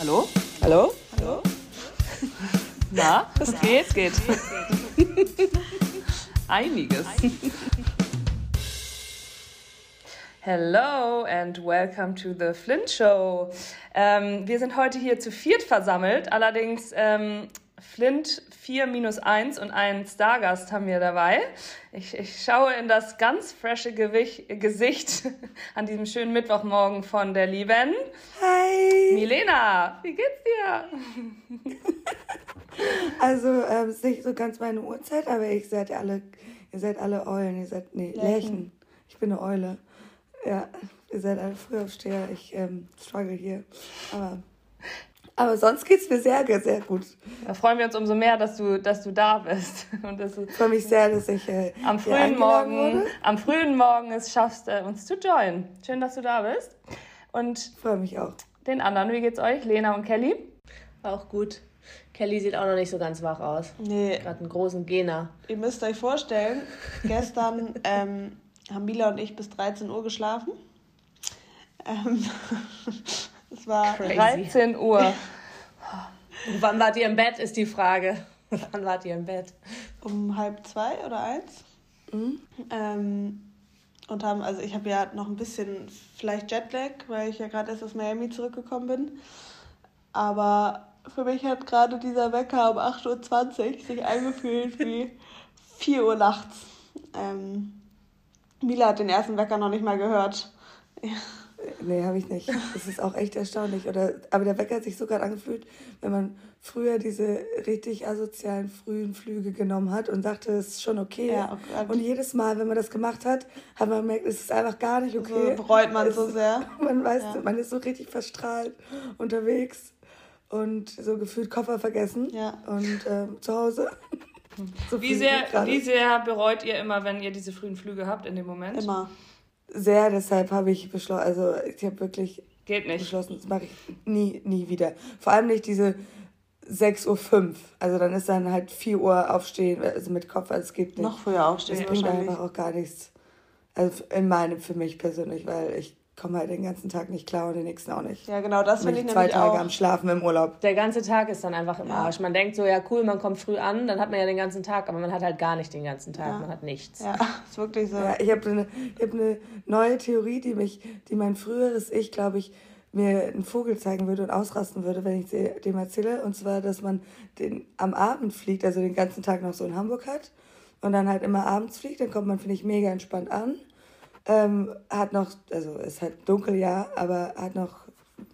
Hallo? Hallo? Hallo? Na, es geht, geht. Einiges. Hello and welcome to the Flint Show. Ähm, wir sind heute hier zu viert versammelt, allerdings ähm, Flint 4 minus 1 und einen Stargast haben wir dabei. Ich, ich schaue in das ganz frische Gewicht, Gesicht an diesem schönen Mittwochmorgen von der lieben Hi! Milena. Wie geht's dir? Also, ähm, es ist nicht so ganz meine Uhrzeit, aber ich seid alle, ihr seid alle Eulen, ihr seid, nee, Lerchen. Lerchen. Ich bin eine Eule. Ja, ihr seid alle Frühaufsteher, ich ähm, struggle hier. Aber, aber sonst geht's mir sehr, sehr gut. Da freuen wir uns umso mehr, dass du, dass du da bist. Und dass du Ich freue mich sehr, dass ich äh, am frühen Morgen, wurde. am frühen Morgen es schaffst, äh, uns zu joinen. Schön, dass du da bist. Und Ich freue mich auch. Den anderen, wie geht's euch? Lena und Kelly? Auch gut. Kelly sieht auch noch nicht so ganz wach aus. Nee, Gerade einen großen Gena. ihr müsst euch vorstellen, gestern ähm, haben Mila und ich bis 13 Uhr geschlafen. Ähm, es war Crazy. 13 Uhr. Und wann wart ihr im Bett, ist die Frage. wann wart ihr im Bett? um halb zwei oder eins. Ähm, und haben, also ich habe ja noch ein bisschen vielleicht Jetlag, weil ich ja gerade erst aus Miami zurückgekommen bin. Aber für mich hat gerade dieser Wecker um 8.20 Uhr sich angefühlt wie 4 Uhr nachts. Ähm, Mila hat den ersten Wecker noch nicht mal gehört. Nee, habe ich nicht. Das ist auch echt erstaunlich. Oder, aber der Wecker hat sich so gerade angefühlt, wenn man früher diese richtig asozialen frühen Flüge genommen hat und sagte, es ist schon okay. Ja, okay. Und jedes Mal, wenn man das gemacht hat, hat man gemerkt, es ist einfach gar nicht okay. So bereut man Es- so sehr. Man weiß, Ja. man ist so richtig verstrahlt unterwegs und so gefühlt Koffer vergessen Ja. und ähm, zu Hause. So Wie sehr, wie sehr bereut ihr immer, wenn ihr diese frühen Flüge habt in dem Moment? Immer. Sehr, deshalb habe ich beschlossen, also ich habe wirklich Geht nicht. beschlossen, das mache ich nie, nie wieder. Vor allem nicht diese 6.05 Uhr. Also dann ist dann halt 4 Uhr aufstehen, also mit Kopf, also es geht nicht. Noch früher aufstehen das bringt einfach auch gar nichts. Also in meinem, für mich persönlich, weil ich komme halt den ganzen Tag nicht klar und den nächsten auch nicht. Ja, genau, das finde ich zwei nämlich Tage auch. am Schlafen im Urlaub. Der ganze Tag ist dann einfach im Arsch. Man denkt so, ja cool, man kommt früh an, dann hat man ja den ganzen Tag, aber man hat halt gar nicht den ganzen Tag, Ja. man hat nichts. Ja, ist wirklich so. Ja, ich habe eine, hab eine neue Theorie, die mich, die mein früheres Ich, glaube ich, mir einen Vogel zeigen würde und ausrasten würde, wenn ich sie- dem erzähle. Und zwar, dass man den am Abend fliegt, also den ganzen Tag noch so in Hamburg hat und dann halt immer abends fliegt. Dann kommt man, finde ich, mega entspannt an. Ähm, hat noch, also ist halt dunkel, ja, aber hat noch,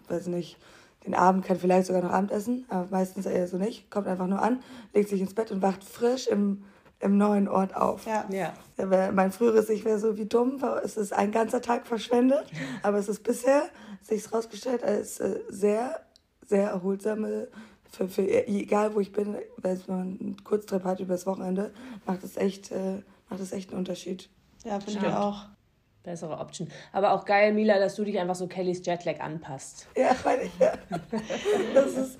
weiß nicht, den Abend kann vielleicht sogar noch Abendessen, aber meistens eher so nicht. Kommt einfach nur an, legt sich ins Bett und wacht frisch im, im neuen Ort auf. Ja. Ja. Mein früheres Ich wäre so wie dumm, es ist ein ganzer Tag verschwendet, aber es ist bisher, sich rausgestellt, als äh, sehr, sehr erholsame, für, für egal wo ich bin, wenn man einen Kurztrip hat übers Wochenende, macht es echt, äh, macht es echt einen Unterschied. Ja, finde ich auch. Bessere Option. Aber auch geil, Mila, dass du dich einfach so Kellys Jetlag anpasst. Ja, weil ich, ja. Das ist,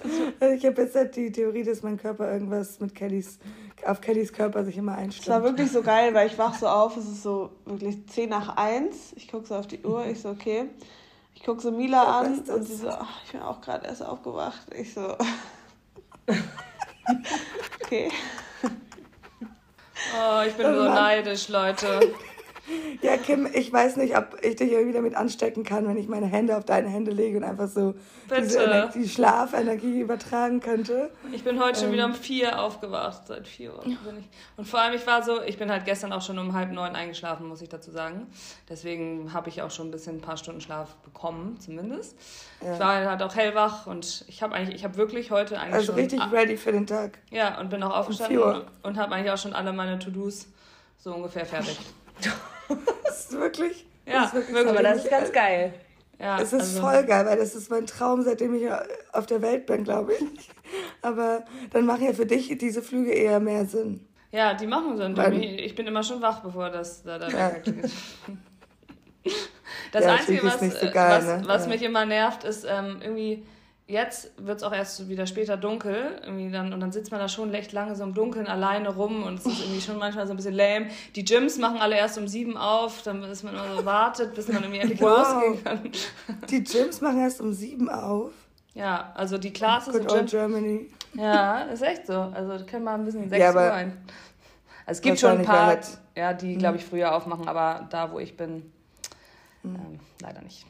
ich habe jetzt halt die Theorie, dass mein Körper irgendwas mit Kellys, auf Kellys Körper sich immer Es war wirklich so geil, weil ich wach so auf, es ist so wirklich 10 nach 1. Ich gucke so auf die Uhr, ich so, okay. Ich gucke so Mila Ja, an und sie so, ach, ich bin auch gerade erst aufgewacht. Ich so, okay. Oh, ich bin Oh so neidisch, Leute. Ja, Kim, ich weiß nicht, ob ich dich irgendwie damit anstecken kann, wenn ich meine Hände auf deine Hände lege und einfach so diese. Energie, Schlafenergie übertragen könnte. Ich bin heute schon Ähm. wieder um vier aufgewacht, seit vier Uhr bin ich. Und vor allem, ich war so, ich bin halt gestern auch schon um halb neun eingeschlafen, muss ich dazu sagen. Deswegen habe ich auch schon ein bisschen ein paar Stunden Schlaf bekommen, zumindest. Ich war halt auch hellwach und ich habe eigentlich, ich habe wirklich heute eigentlich Also schon... richtig Ah, ready für den Tag. ja, und bin auch aufgestanden Uhr. und, und habe eigentlich auch schon alle meine To-Dos so ungefähr fertig. Das ist wirklich. Ja, das ist wirklich wirklich. Aber das ist ganz geil. Ja, Es ist also- voll geil, weil das ist mein Traum, seitdem ich auf der Welt bin, glaube ich. Aber dann machen ja für dich diese Flüge eher mehr Sinn. Ja, die machen Sinn. Weil- Ich bin immer schon wach, bevor das da, da Ja. Das Ja, Einzige, was, so geil, was, ne? was Ja. mich immer nervt, ist ähm, irgendwie, jetzt wird es auch erst wieder später dunkel. Irgendwie dann, und dann sitzt man da schon recht lange so im Dunkeln alleine rum und es ist irgendwie schon manchmal so ein bisschen lame. Die Gyms machen alle erst um sieben auf, dann ist man immer so wartet, bis man irgendwie endlich Wow. losgehen kann. Die Gyms machen erst um sieben auf. Ja, also die Classes Good Gym. Germany. Ja, ist echt so. Also können wir ein bisschen 6 Ja, aber Uhr ein. Also es gibt schon ein paar, halt- ja, die, glaube ich, früher aufmachen, aber da, wo ich bin, ähm, leider nicht.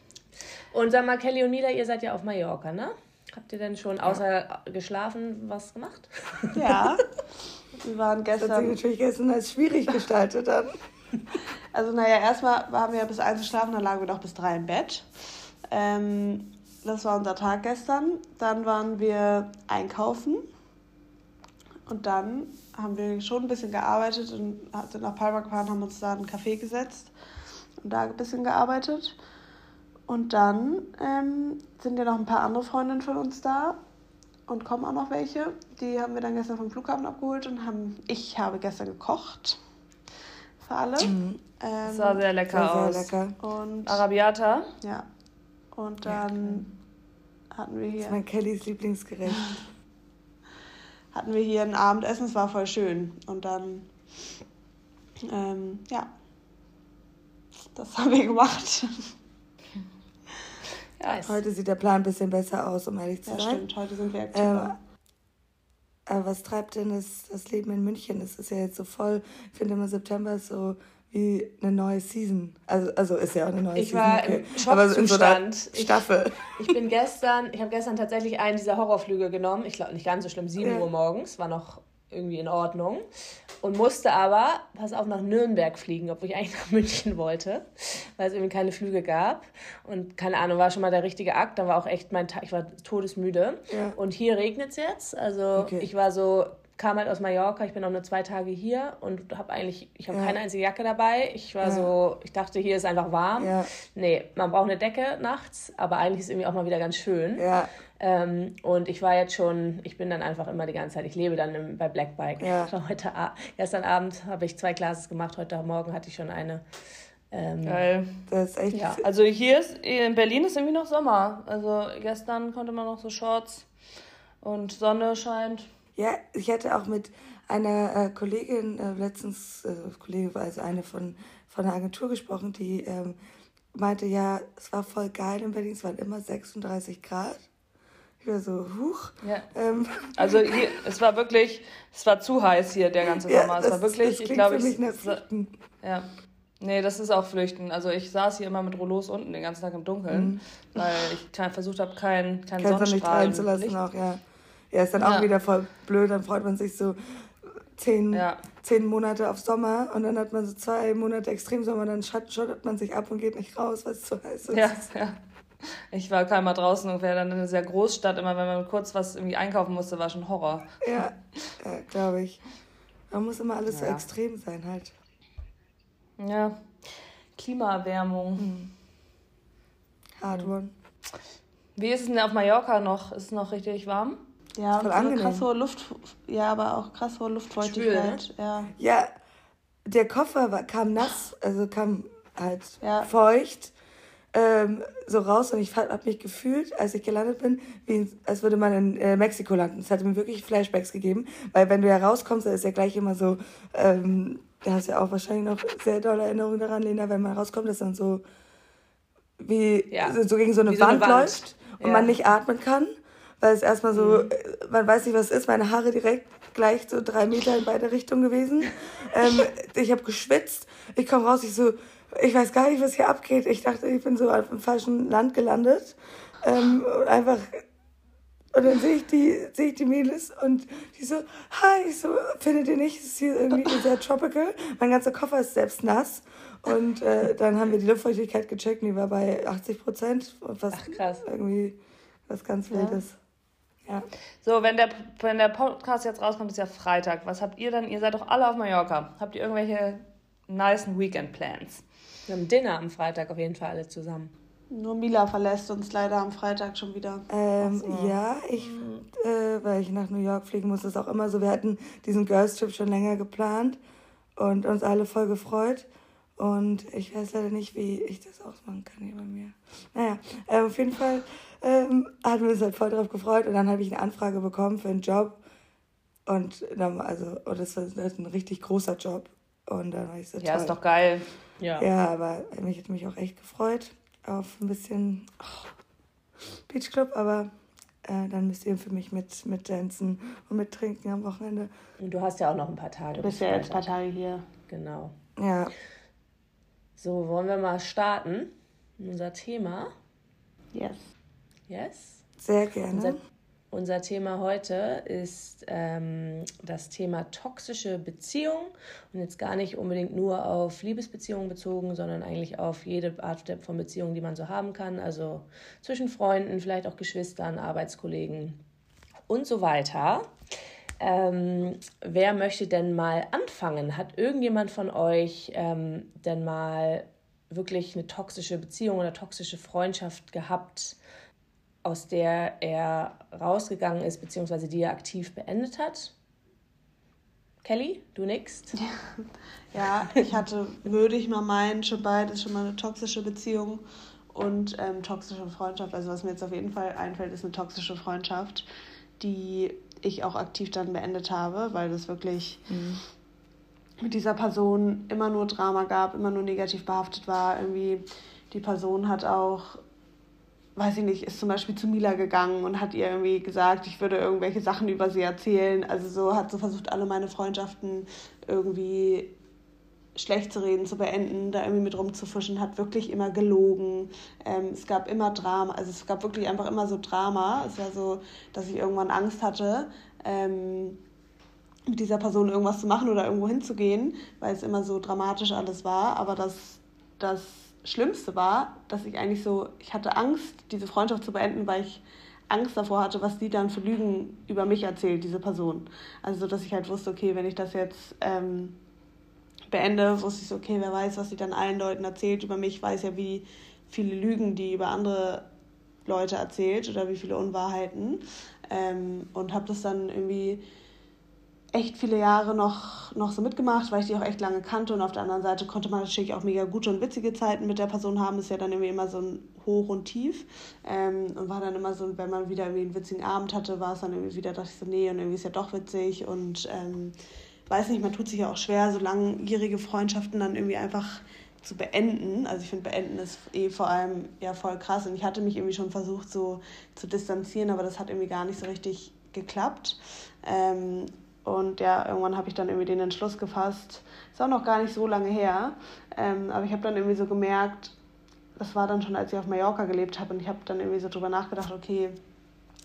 Und sag mal, Kelly und Mila, ihr seid ja auf Mallorca, ne? Habt ihr denn schon außer geschlafen was gemacht? Ja. Wir waren Das hat sich gestern. natürlich gestern als schwierig gestaltet dann. Also, naja, erstmal waren wir ja bis eins geschlafen, dann lagen wir noch bis drei im Bett. Ähm, das war unser Tag gestern. Dann waren wir einkaufen. Und dann haben wir schon ein bisschen gearbeitet und sind nach Palma gefahren, haben uns da in einen Café gesetzt und da ein bisschen gearbeitet. Und dann ähm, sind ja noch ein paar andere Freundinnen von uns da und kommen auch noch welche. Die haben wir dann gestern vom Flughafen abgeholt und haben, ich habe gestern gekocht für alle. Ähm, Das sah sehr lecker War aus. sehr lecker. und Arabiata. ja. Und dann hatten wir Das ist hier mein Kellys Lieblingsgericht. hatten wir hier ein Abendessen, es war voll schön. Und dann ähm, ja. Das haben wir gemacht. Ja, Heute sieht der Plan ein bisschen besser aus, um ehrlich zu Ja, sein. stimmt. Heute sind wir Ähm, aktiver. aber was treibt denn das, das Leben in München? Es ist ja jetzt so voll, ich finde immer September ist so wie eine neue Season. Also, also ist ja auch eine neue Ich Season. war im Aber so Schockzustand. Ich- Staffel. Ich bin gestern, ich habe gestern tatsächlich einen dieser Horrorflüge genommen. Ich glaube nicht ganz so schlimm, 7 Ja. Uhr morgens, war noch irgendwie in Ordnung. Und musste aber, pass auf, nach Nürnberg fliegen, obwohl ich eigentlich nach München wollte, weil es irgendwie keine Flüge gab. Und keine Ahnung, war schon mal der richtige Akt. Dann war auch echt mein Tag, ich war todesmüde. Ja. Und hier regnet es jetzt. Also Okay. ich war so, kam halt aus Mallorca, ich bin auch nur zwei Tage hier und habe eigentlich, ich habe Ja. keine einzige Jacke dabei. Ich war Ja. so, ich dachte, hier ist einfach warm. Ja. Nee, man braucht eine Decke nachts, aber eigentlich ist es irgendwie auch mal wieder ganz schön. Ja, Ähm, und ich war jetzt schon, ich bin dann einfach immer die ganze Zeit, ich lebe dann im, bei Black Bike. Ja. Heute, gestern Abend habe ich zwei Classes gemacht, heute Morgen hatte ich schon eine. Ähm, geil. das ist echt. Ja. Also hier ist, in Berlin ist irgendwie noch Sommer. Also gestern konnte man noch so Shorts und Sonne scheint. Ja, ich hatte auch mit einer äh, Kollegin äh, letztens, äh, Kollegin war also eine von, von der Agentur gesprochen, die ähm, meinte, ja, es war voll geil in Berlin, es waren immer 36 Grad. War so, huch. Ja. Ähm, Also hier, es war wirklich, es war zu heiß hier der ganze ja, Sommer. Es war wirklich, das ich glaube, ich, ja. Nee, das ist auch Flüchten. Also ich saß hier immer mit Rollos unten den ganzen Tag im Dunkeln, weil ich versucht habe, kein, kein Mhm. Sonnenstrahl. reinzulassen Licht- auch, ja. Ja, ist dann auch Ja. wieder voll blöd, dann freut man sich so zehn, Ja. zehn Monate auf Sommer und dann hat man so zwei Monate Extremsommer, dann schott- schottet man sich ab und geht nicht raus, weil es zu heiß ist. Ja, ja. Ich war keinmal draußen und wäre dann in einer sehr Großstadt, immer wenn man kurz was irgendwie einkaufen musste, war schon Horror. Ja, ja glaube ich. Man muss immer alles so Ja. extrem sein halt. Ja. Klimaerwärmung. Hm. Hard one. Wie ist es denn auf Mallorca noch? Ist es noch richtig warm? Ja, voll und so angenehm. krass hohe Luft, ja, aber auch krass hohe Luftfeuchtigkeit. Schwül, Ja. Ja, der Koffer war, kam nass, also kam halt Ja. feucht ähm, so raus und ich habe mich gefühlt, als ich gelandet bin, wie, als würde man in äh, Mexiko landen. Es hat mir wirklich Flashbacks gegeben, weil wenn du ja rauskommst, dann ist ja gleich immer so, ähm, da hast du ja auch wahrscheinlich noch sehr dolle Erinnerungen daran, Lena, wenn man rauskommt, dass dann so wie Ja. so, gegen so eine, so eine Wand, Wand. läuft und Ja. man nicht atmen kann, weil es erstmal so, Mhm. äh, man weiß nicht, was es ist, meine Haare direkt gleich so drei Meter in beide Richtungen gewesen. ähm, ich habe geschwitzt, ich komme raus, ich so, ich weiß gar nicht, was hier abgeht. Ich dachte, ich bin so auf dem falschen Land gelandet. Ähm, und einfach, und dann sehe ich die, sehe ich die Mädels und die so, hi, ich so, findet ihr nicht, es ist hier irgendwie sehr tropical. Mein ganzer Koffer ist selbst nass. Und äh, dann haben wir die Luftfeuchtigkeit gecheckt und die war bei 80 Prozent. Und was Ach, krass. irgendwie was ganz Wildes. Ja. So, wenn der, wenn der Podcast jetzt rauskommt, ist ja Freitag. Was habt ihr denn? Ihr seid doch alle auf Mallorca. Habt ihr irgendwelche nice Weekend-Plans? Wir haben Dinner am Freitag auf jeden Fall alle zusammen. Nur Mila verlässt uns leider am Freitag schon wieder. Ähm, so. Ja, ich, äh, weil ich nach New York fliegen muss, ist auch immer so. Wir hatten diesen Girls Trip schon länger geplant und uns alle voll gefreut. Und ich weiß leider nicht, wie ich das ausmachen kann hier bei mir. Naja, äh, auf jeden Fall ähm, hatten wir uns halt voll drauf gefreut und dann habe ich eine Anfrage bekommen für einen Job. Und dann, also, und das war halt ein richtig großer Job. Und dann war ich so Ja, toll. ist doch geil. Ja. Ja, aber mich hätte mich auch echt gefreut auf ein bisschen oh, Beachclub, aber äh, dann müsst ihr für mich mit, mit dancen und mit trinken am Wochenende. Und du hast ja auch noch ein paar Tage. Du bist ja jetzt ein paar Tage hier. Genau. Ja. So, wollen wir mal starten? Unser Thema. Yes. Yes? Sehr gerne. Unser, unser Thema heute ist ähm, das Thema toxische Beziehung und jetzt gar nicht unbedingt nur auf Liebesbeziehungen bezogen, sondern eigentlich auf jede Art von Beziehung, die man so haben kann. Also zwischen Freunden, vielleicht auch Geschwistern, Arbeitskollegen und so weiter. Ähm, wer möchte denn mal anfangen? Hat irgendjemand von euch ähm, denn mal wirklich eine toxische Beziehung oder toxische Freundschaft gehabt, aus der er rausgegangen ist, beziehungsweise die er aktiv beendet hat? Kelly, du nix? Ja, ich hatte, würde ich mal meinen, schon beides schon mal eine toxische Beziehung und ähm, toxische Freundschaft. Also was mir jetzt auf jeden Fall einfällt, ist eine toxische Freundschaft, die ich auch aktiv dann beendet habe, weil das wirklich mhm. mit dieser Person immer nur Drama gab, immer nur negativ behaftet war. Irgendwie die Person hat auch, weiß ich nicht, ist zum Beispiel zu Mila gegangen und hat ihr irgendwie gesagt, ich würde irgendwelche Sachen über sie erzählen. Also so hat so versucht, alle meine Freundschaften irgendwie schlecht zu reden, zu beenden, da irgendwie mit rumzufuschen, hat wirklich immer gelogen. Ähm, es gab immer Drama, also es gab wirklich einfach immer so Drama. Es war so, dass ich irgendwann Angst hatte, ähm, mit dieser Person irgendwas zu machen oder irgendwo hinzugehen, weil es immer so dramatisch alles war. Aber das, das Schlimmste war, dass ich eigentlich so, ich hatte Angst, diese Freundschaft zu beenden, weil ich Angst davor hatte, was die dann für Lügen über mich erzählt, diese Person. Also, dass ich halt wusste, okay, wenn ich das jetzt ähm, beende, wusste ich so, okay, wer weiß, was sie dann allen Leuten erzählt über mich, weiß ja, wie viele Lügen die über andere Leute erzählt oder wie viele Unwahrheiten. Ähm, und habe das dann irgendwie echt viele Jahre noch, noch so mitgemacht, weil ich die auch echt lange kannte. Und auf der anderen Seite konnte man natürlich auch mega gute und witzige Zeiten mit der Person haben. Ist ja dann irgendwie immer so ein Hoch und Tief. Ähm, und war dann immer so, wenn man wieder irgendwie einen witzigen Abend hatte, war es dann irgendwie wieder, dachte ich so, nee, und irgendwie ist ja doch witzig. Und ähm, weiß nicht, man tut sich ja auch schwer, so langjährige Freundschaften dann irgendwie einfach zu beenden. Also ich finde, beenden ist eh vor allem ja voll krass. Und ich hatte mich irgendwie schon versucht, so zu distanzieren, aber das hat irgendwie gar nicht so richtig geklappt. Ähm, und ja, irgendwann habe ich dann irgendwie den Entschluss gefasst. Ist auch noch gar nicht so lange her. Ähm, aber ich habe dann irgendwie so gemerkt, das war dann schon, als ich auf Mallorca gelebt habe. Und ich habe dann irgendwie so drüber nachgedacht, okay,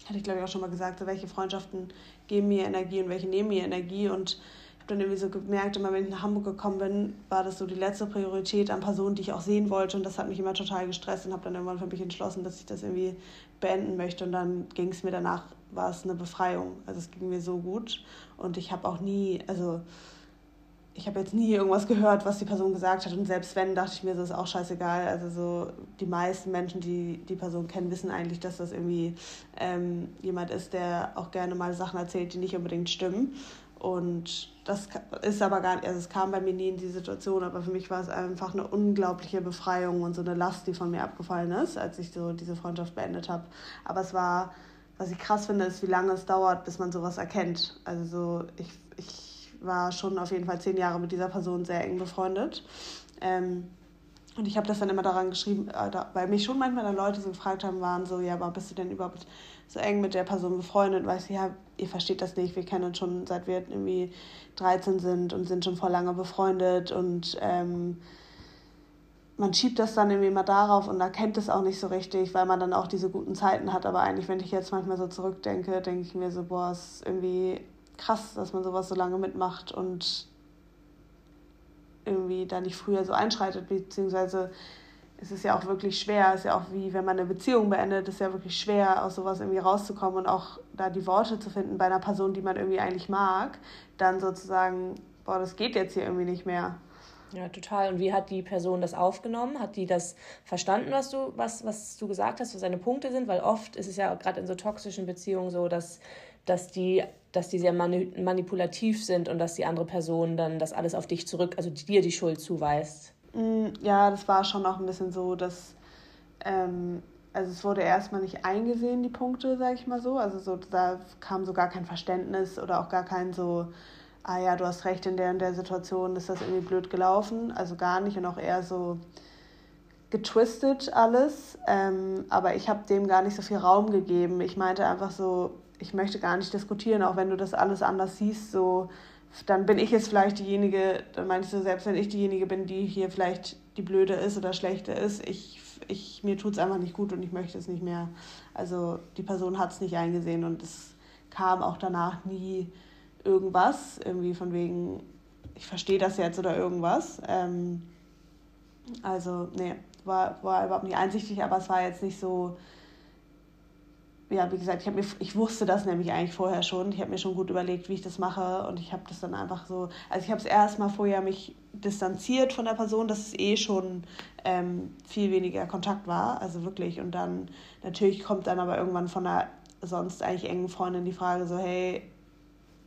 hatte ich glaube ich auch schon mal gesagt, so welche Freundschaften geben mir Energie und welche nehmen mir Energie. Und habe dann irgendwie so gemerkt, immer wenn ich nach Hamburg gekommen bin, war das so die letzte Priorität an Personen, die ich auch sehen wollte. Und das hat mich immer total gestresst und habe dann irgendwann für mich entschlossen, dass ich das irgendwie beenden möchte. Und dann ging es mir danach, war es eine Befreiung. Also es ging mir so gut. Und ich habe auch nie, also ich habe jetzt nie irgendwas gehört, was die Person gesagt hat. Und selbst wenn, dachte ich mir, das ist auch scheißegal. Also so die meisten Menschen, die die Person kennen, wissen eigentlich, dass das irgendwie ähm, jemand ist, der auch gerne mal Sachen erzählt, die nicht unbedingt stimmen. Und das ist aber gar nicht, also es kam bei mir nie in die Situation, aber für mich war es einfach eine unglaubliche Befreiung und so eine Last, die von mir abgefallen ist, als ich so diese Freundschaft beendet habe. Aber es war, was ich krass finde, ist, wie lange es dauert, bis man sowas erkennt. Also so, ich, ich war schon auf jeden Fall zehn Jahre mit dieser Person sehr eng befreundet. Ähm, und ich habe das dann immer daran geschrieben, äh, weil mich schon manchmal dann Leute so gefragt haben, waren so, ja, aber bist du denn überhaupt so eng mit der Person befreundet? Weißt du, ja, ihr versteht das nicht, wir kennen uns schon seit wir irgendwie 13 sind und sind schon vor lange befreundet und ähm, man schiebt das dann irgendwie immer darauf und erkennt es auch nicht so richtig, weil man dann auch diese guten Zeiten hat. Aber eigentlich, wenn ich jetzt manchmal so zurückdenke, denke ich mir so, boah, es ist irgendwie krass, dass man sowas so lange mitmacht und irgendwie da nicht früher so einschreitet, beziehungsweise es ist ja auch wirklich schwer, es ist ja auch wie wenn man eine Beziehung beendet, ist ja wirklich schwer, aus sowas irgendwie rauszukommen und auch da die Worte zu finden bei einer Person, die man irgendwie eigentlich mag, dann sozusagen, boah, das geht jetzt hier irgendwie nicht mehr. Ja, total. Und wie hat die Person das aufgenommen? Hat die das verstanden, was du, was, was du gesagt hast, was seine Punkte sind? Weil oft ist es ja gerade in so toxischen Beziehungen so, dass, dass die dass die sehr manipulativ sind und dass die andere Person dann das alles auf dich zurück, also dir die Schuld zuweist. Mm, ja, das war schon auch ein bisschen so, dass ähm, also es wurde erstmal nicht eingesehen, die Punkte, sag ich mal so. Also so, da kam so gar kein Verständnis oder auch gar kein so, ah ja, du hast recht, in der und der Situation ist das irgendwie blöd gelaufen. Also gar nicht und auch eher so, getwistet alles, ähm, aber ich habe dem gar nicht so viel Raum gegeben. Ich meinte einfach so, ich möchte gar nicht diskutieren, auch wenn du das alles anders siehst, so dann bin ich jetzt vielleicht diejenige, dann meinst du, selbst wenn ich diejenige bin, die hier vielleicht die blöde ist oder schlechte ist, ich, ich, mir tut es einfach nicht gut und ich möchte es nicht mehr. Also die Person hat es nicht eingesehen und es kam auch danach nie irgendwas, irgendwie von wegen, ich verstehe das jetzt oder irgendwas. Ähm, also, nee, war, war überhaupt nicht einsichtig, aber es war jetzt nicht so, ja, wie gesagt, ich, mir, ich wusste das nämlich eigentlich vorher schon. Ich habe mir schon gut überlegt, wie ich das mache und ich habe das dann einfach so, also ich habe es erstmal vorher mich distanziert von der Person, dass es eh schon ähm, viel weniger Kontakt war, also wirklich. Und dann natürlich kommt dann aber irgendwann von einer sonst eigentlich engen Freundin die Frage so, hey,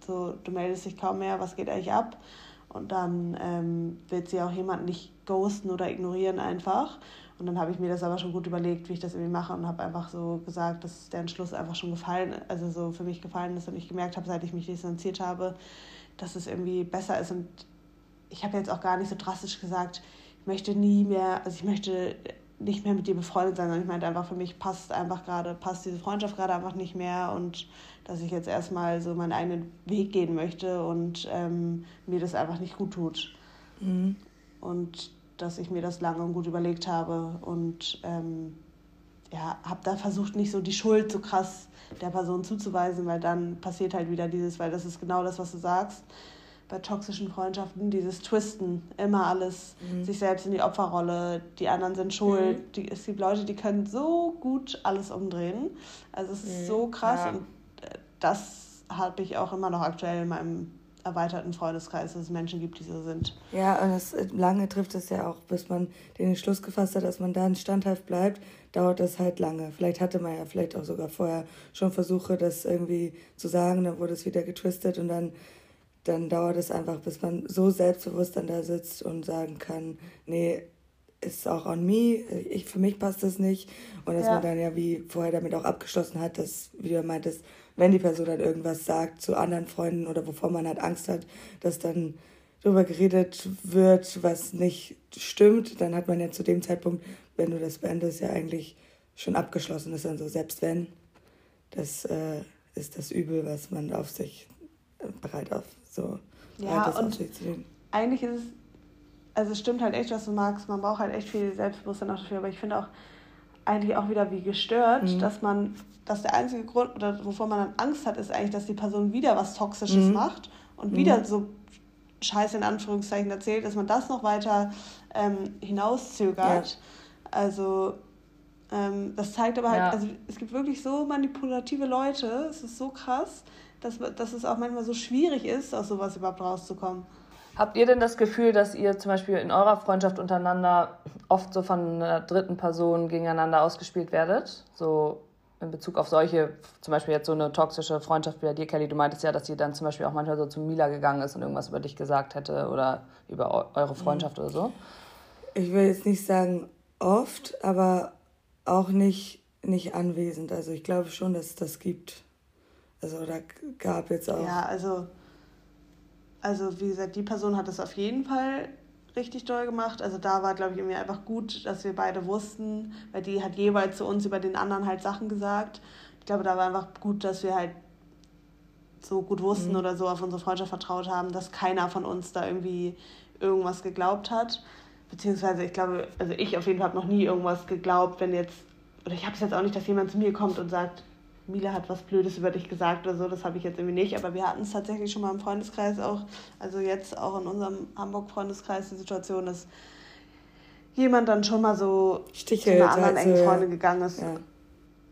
so, du meldest dich kaum mehr, was geht eigentlich ab? Und dann ähm, wird sie auch jemanden nicht ghosten oder ignorieren einfach. Und dann habe ich mir das aber schon gut überlegt, wie ich das irgendwie mache und habe einfach so gesagt, dass der Entschluss einfach schon gefallen, also so für mich gefallen ist und ich gemerkt habe, seit ich mich distanziert habe, dass es irgendwie besser ist. Und ich habe jetzt auch gar nicht so drastisch gesagt, ich möchte nie mehr, also ich möchte nicht mehr mit dir befreundet sein, sondern ich meinte einfach, für mich passt einfach gerade, passt diese Freundschaft gerade einfach nicht mehr und dass ich jetzt erstmal so meinen eigenen Weg gehen möchte und ähm, mir das einfach nicht gut tut. Mhm. Und dass ich mir das lange und gut überlegt habe und ähm, ja, habe da versucht, nicht so die Schuld so krass der Person zuzuweisen, weil dann passiert halt wieder dieses, weil das ist genau das, was du sagst, bei toxischen Freundschaften, dieses Twisten, immer alles, mhm. sich selbst in die Opferrolle, die anderen sind schuld. Mhm. Die, es gibt Leute, die können so gut alles umdrehen. Also es ist mhm. so krass ja. und das habe ich auch immer noch aktuell in meinem erweiterten Freundeskreis, dass es Menschen gibt, die so sind. Ja, und das, lange trifft es ja auch, bis man den Entschluss gefasst hat, dass man dann standhaft bleibt, dauert das halt lange. Vielleicht hatte man ja vielleicht auch sogar vorher schon Versuche, das irgendwie zu sagen, dann wurde es wieder getwistet und dann, dann dauert es einfach, bis man so selbstbewusst dann da sitzt und sagen kann, nee, ist auch on me, ich, für mich passt das nicht. Und dass ja. man dann ja wie vorher damit auch abgeschlossen hat, dass, wie du meintest, wenn die Person dann irgendwas sagt zu anderen Freunden oder wovor man halt Angst hat, dass dann darüber geredet wird, was nicht stimmt, dann hat man ja zu dem Zeitpunkt, wenn du das beendest, ja eigentlich schon abgeschlossen. Das ist dann so, selbst wenn, das äh, ist das Übel, was man auf sich äh, bereit auf so ja, und auf Eigentlich ist es, also es stimmt halt echt, was du magst. Man braucht halt echt viel Selbstbewusstsein auch dafür, aber ich finde auch eigentlich auch wieder wie gestört, mhm. dass man dass der einzige Grund oder wovor man dann Angst hat, ist eigentlich, dass die Person wieder was Toxisches mhm. macht und mhm. wieder so Scheiße in Anführungszeichen erzählt, dass man das noch weiter ähm, hinauszögert. Ja. Also ähm, das zeigt aber halt, ja. also es gibt wirklich so manipulative Leute, es ist so krass, dass, dass es auch manchmal so schwierig ist, aus sowas überhaupt rauszukommen. Habt ihr denn das Gefühl, dass ihr zum Beispiel in eurer Freundschaft untereinander oft so von einer dritten Person gegeneinander ausgespielt werdet? So in Bezug auf solche, zum Beispiel jetzt so eine toxische Freundschaft wie bei dir, Kelly, du meintest ja, dass sie dann zum Beispiel auch manchmal so zu Mila gegangen ist und irgendwas über dich gesagt hätte oder über eure Freundschaft mhm. oder so. Ich will jetzt nicht sagen oft, aber auch nicht, nicht anwesend. Also ich glaube schon, dass es das gibt. Also da gab jetzt auch. Ja, also, also wie gesagt, die Person hat es auf jeden Fall richtig doll gemacht. Also da war, glaube ich, irgendwie einfach gut, dass wir beide wussten, weil die hat jeweils zu uns über den anderen halt Sachen gesagt. Ich glaube, da war einfach gut, dass wir halt so gut wussten mhm. oder so auf unsere Freundschaft vertraut haben, dass keiner von uns da irgendwie irgendwas geglaubt hat. Beziehungsweise, ich glaube, also ich auf jeden Fall habe noch nie irgendwas geglaubt, wenn jetzt, oder ich habe es jetzt auch nicht, dass jemand zu mir kommt und sagt, Mila hat was Blödes über dich gesagt oder so, das habe ich jetzt irgendwie nicht, aber wir hatten es tatsächlich schon mal im Freundeskreis auch, also jetzt auch in unserem Hamburg-Freundeskreis die Situation, dass jemand dann schon mal so Stichelt, zu einer anderen also, engen Freundin gegangen ist ja.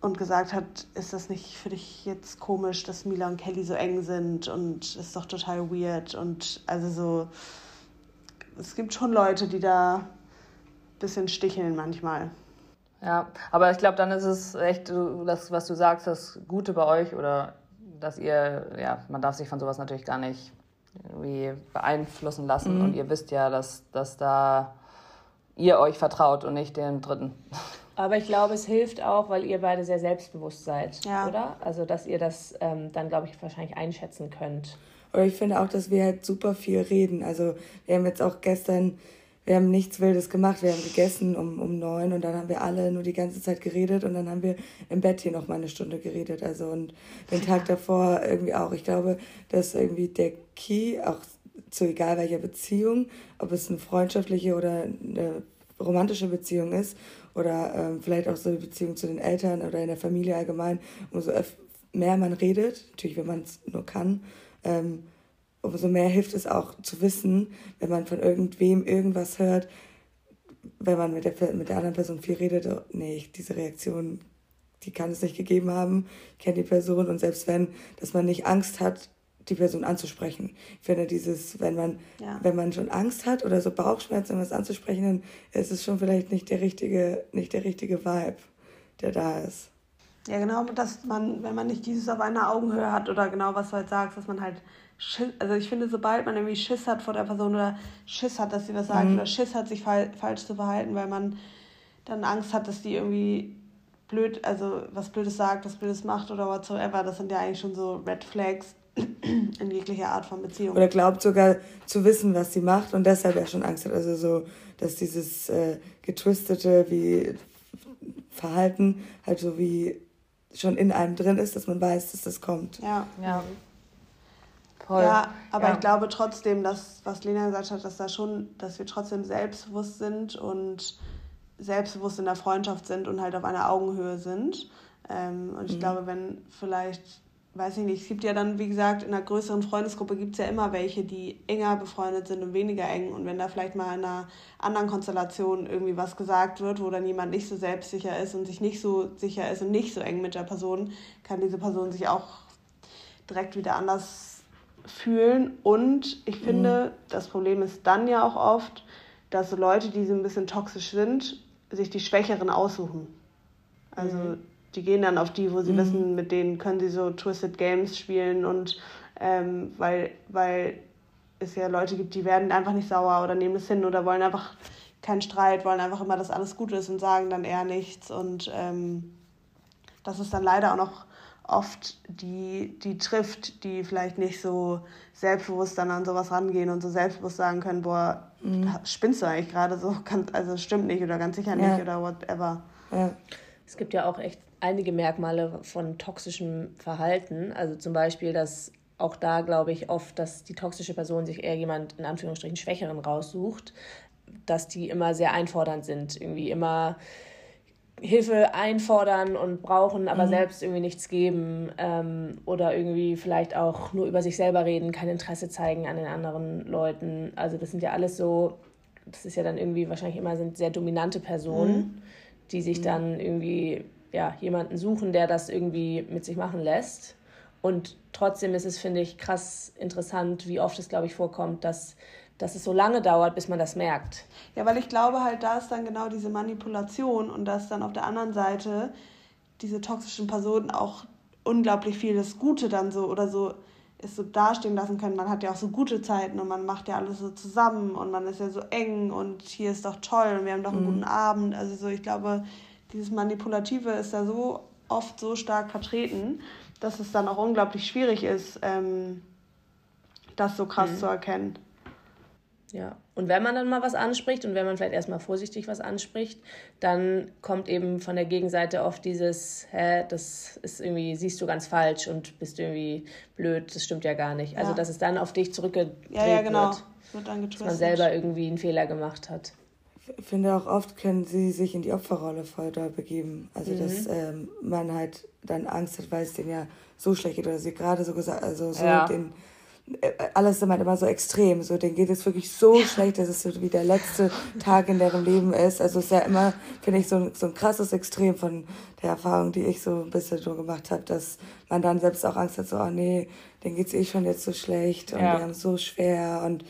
und gesagt hat, ist das nicht für dich jetzt komisch, dass Mila und Kelly so eng sind und ist doch total weird und also so, es gibt schon Leute, die da ein bisschen sticheln manchmal. Ja, aber ich glaube, dann ist es echt das, was du sagst, das Gute bei euch oder dass ihr, ja, man darf sich von sowas natürlich gar nicht irgendwie beeinflussen lassen mhm. und ihr wisst ja, dass, dass da ihr euch vertraut und nicht den Dritten. Aber ich glaube, es hilft auch, weil ihr beide sehr selbstbewusst seid, ja. oder? Also, dass ihr das ähm, dann, glaube ich, wahrscheinlich einschätzen könnt. Oder ich finde auch, dass wir halt super viel reden. Also, wir haben jetzt auch gestern wir haben nichts Wildes gemacht. Wir haben gegessen um, um neun und dann haben wir alle nur die ganze Zeit geredet und dann haben wir im Bett hier noch mal eine Stunde geredet. Also und den Tag davor irgendwie auch. Ich glaube, dass irgendwie der Key, auch zu egal welcher Beziehung, ob es eine freundschaftliche oder eine romantische Beziehung ist oder ähm, vielleicht auch so eine Beziehung zu den Eltern oder in der Familie allgemein, umso mehr man redet, natürlich wenn man es nur kann, ähm, umso mehr hilft es auch zu wissen, wenn man von irgendwem irgendwas hört, wenn man mit der, mit der anderen Person viel redet, oh, nee, diese Reaktion, die kann es nicht gegeben haben, ich kenne die Person und selbst wenn, dass man nicht Angst hat, die Person anzusprechen. Ich finde dieses, wenn man, ja. wenn man schon Angst hat oder so Bauchschmerzen, um was anzusprechen, dann ist es schon vielleicht nicht der richtige, nicht der richtige Vibe, der da ist. Ja, genau, dass man, wenn man nicht dieses auf einer Augenhöhe hat oder genau was du halt sagst, dass man halt Schiss, also ich finde, sobald man irgendwie Schiss hat vor der Person oder Schiss hat, dass sie was sagt mhm. oder Schiss hat, sich fal falsch zu verhalten, weil man dann Angst hat, dass die irgendwie blöd, also was Blödes sagt, was Blödes macht oder whatsoever, das sind ja eigentlich schon so Red Flags in jeglicher Art von Beziehung. Oder glaubt sogar zu wissen, was sie macht und deshalb ja schon Angst hat. Also so, dass dieses äh, getwistete wie Verhalten halt so wie schon in einem drin ist, dass man weiß, dass das kommt. Ja. Ja. Voll. Ja, aber ja. ich glaube trotzdem, dass, was Lena gesagt hat, dass da schon, dass wir trotzdem selbstbewusst sind und selbstbewusst in der Freundschaft sind und halt auf einer Augenhöhe sind. Ähm, und ich mhm. glaube, wenn vielleicht, weiß ich nicht, es gibt ja dann, wie gesagt, in einer größeren Freundesgruppe gibt es ja immer welche, die enger befreundet sind und weniger eng. Und wenn da vielleicht mal in einer anderen Konstellation irgendwie was gesagt wird, wo dann jemand nicht so selbstsicher ist und sich nicht so sicher ist und nicht so eng mit der Person, kann diese Person sich auch direkt wieder anders fühlen. Und ich finde, mhm. das Problem ist dann ja auch oft, dass Leute, die so ein bisschen toxisch sind, sich die Schwächeren aussuchen. Also mhm. die gehen dann auf die, wo sie mhm. wissen, mit denen können sie so Twisted Games spielen und ähm, weil, weil es ja Leute gibt, die werden einfach nicht sauer oder nehmen es hin oder wollen einfach keinen Streit, wollen einfach immer, dass alles gut ist und sagen dann eher nichts. Und ähm, das ist dann leider auch noch oft die, die trifft, die vielleicht nicht so selbstbewusst dann an sowas rangehen und so selbstbewusst sagen können, boah, mhm. spinnst du eigentlich gerade so, kann, also stimmt nicht oder ganz sicher nicht ja. oder whatever. Ja. Es gibt ja auch echt einige Merkmale von toxischem Verhalten. Also zum Beispiel, dass auch da glaube ich oft, dass die toxische Person sich eher jemand in Anführungsstrichen Schwächeren raussucht, dass die immer sehr einfordernd sind, irgendwie immer Hilfe einfordern und brauchen, aber mhm. selbst irgendwie nichts geben ähm, oder irgendwie vielleicht auch nur über sich selber reden, kein Interesse zeigen an den anderen Leuten. Also das sind ja alles so, das ist ja dann irgendwie wahrscheinlich immer sind sehr dominante Personen, mhm. die sich mhm. dann irgendwie ja jemanden suchen, der das irgendwie mit sich machen lässt. Und trotzdem ist es, finde ich, krass interessant, wie oft es, glaube ich, vorkommt, dass dass es so lange dauert, bis man das merkt. Ja, weil ich glaube halt, da ist dann genau diese Manipulation und dass dann auf der anderen Seite diese toxischen Personen auch unglaublich viel das Gute dann so oder so ist so dastehen lassen können. Man hat ja auch so gute Zeiten und man macht ja alles so zusammen und man ist ja so eng und hier ist doch toll und wir haben doch einen mhm. guten Abend. Also so, ich glaube, dieses Manipulative ist da so oft so stark vertreten, dass es dann auch unglaublich schwierig ist, ähm, das so krass mhm. zu erkennen. Ja, und wenn man dann mal was anspricht und wenn man vielleicht erstmal vorsichtig was anspricht, dann kommt eben von der Gegenseite oft dieses, hä, das ist irgendwie, siehst du ganz falsch und bist irgendwie blöd, das stimmt ja gar nicht. Also, ja. Also, dass es dann auf dich zurückgedreht ja, ja, genau. wird. wird dann dass man selber irgendwie einen Fehler gemacht hat. Ich finde auch oft können sie sich in die Opferrolle voll da begeben. Also, mhm. dass ähm, man halt dann Angst hat, weil es denen ja so schlecht geht oder sie gerade so gesagt, also so ja. den alles immer, immer so extrem. So, denen geht es wirklich so schlecht, dass es so wie der letzte Tag in deren Leben ist. Also es ist ja immer, finde ich, so ein, so ein krasses Extrem von der Erfahrung, die ich so ein bisschen so gemacht habe, dass man dann selbst auch Angst hat, so, oh nee, denen geht's eh schon jetzt so schlecht und ja. die haben es so schwer und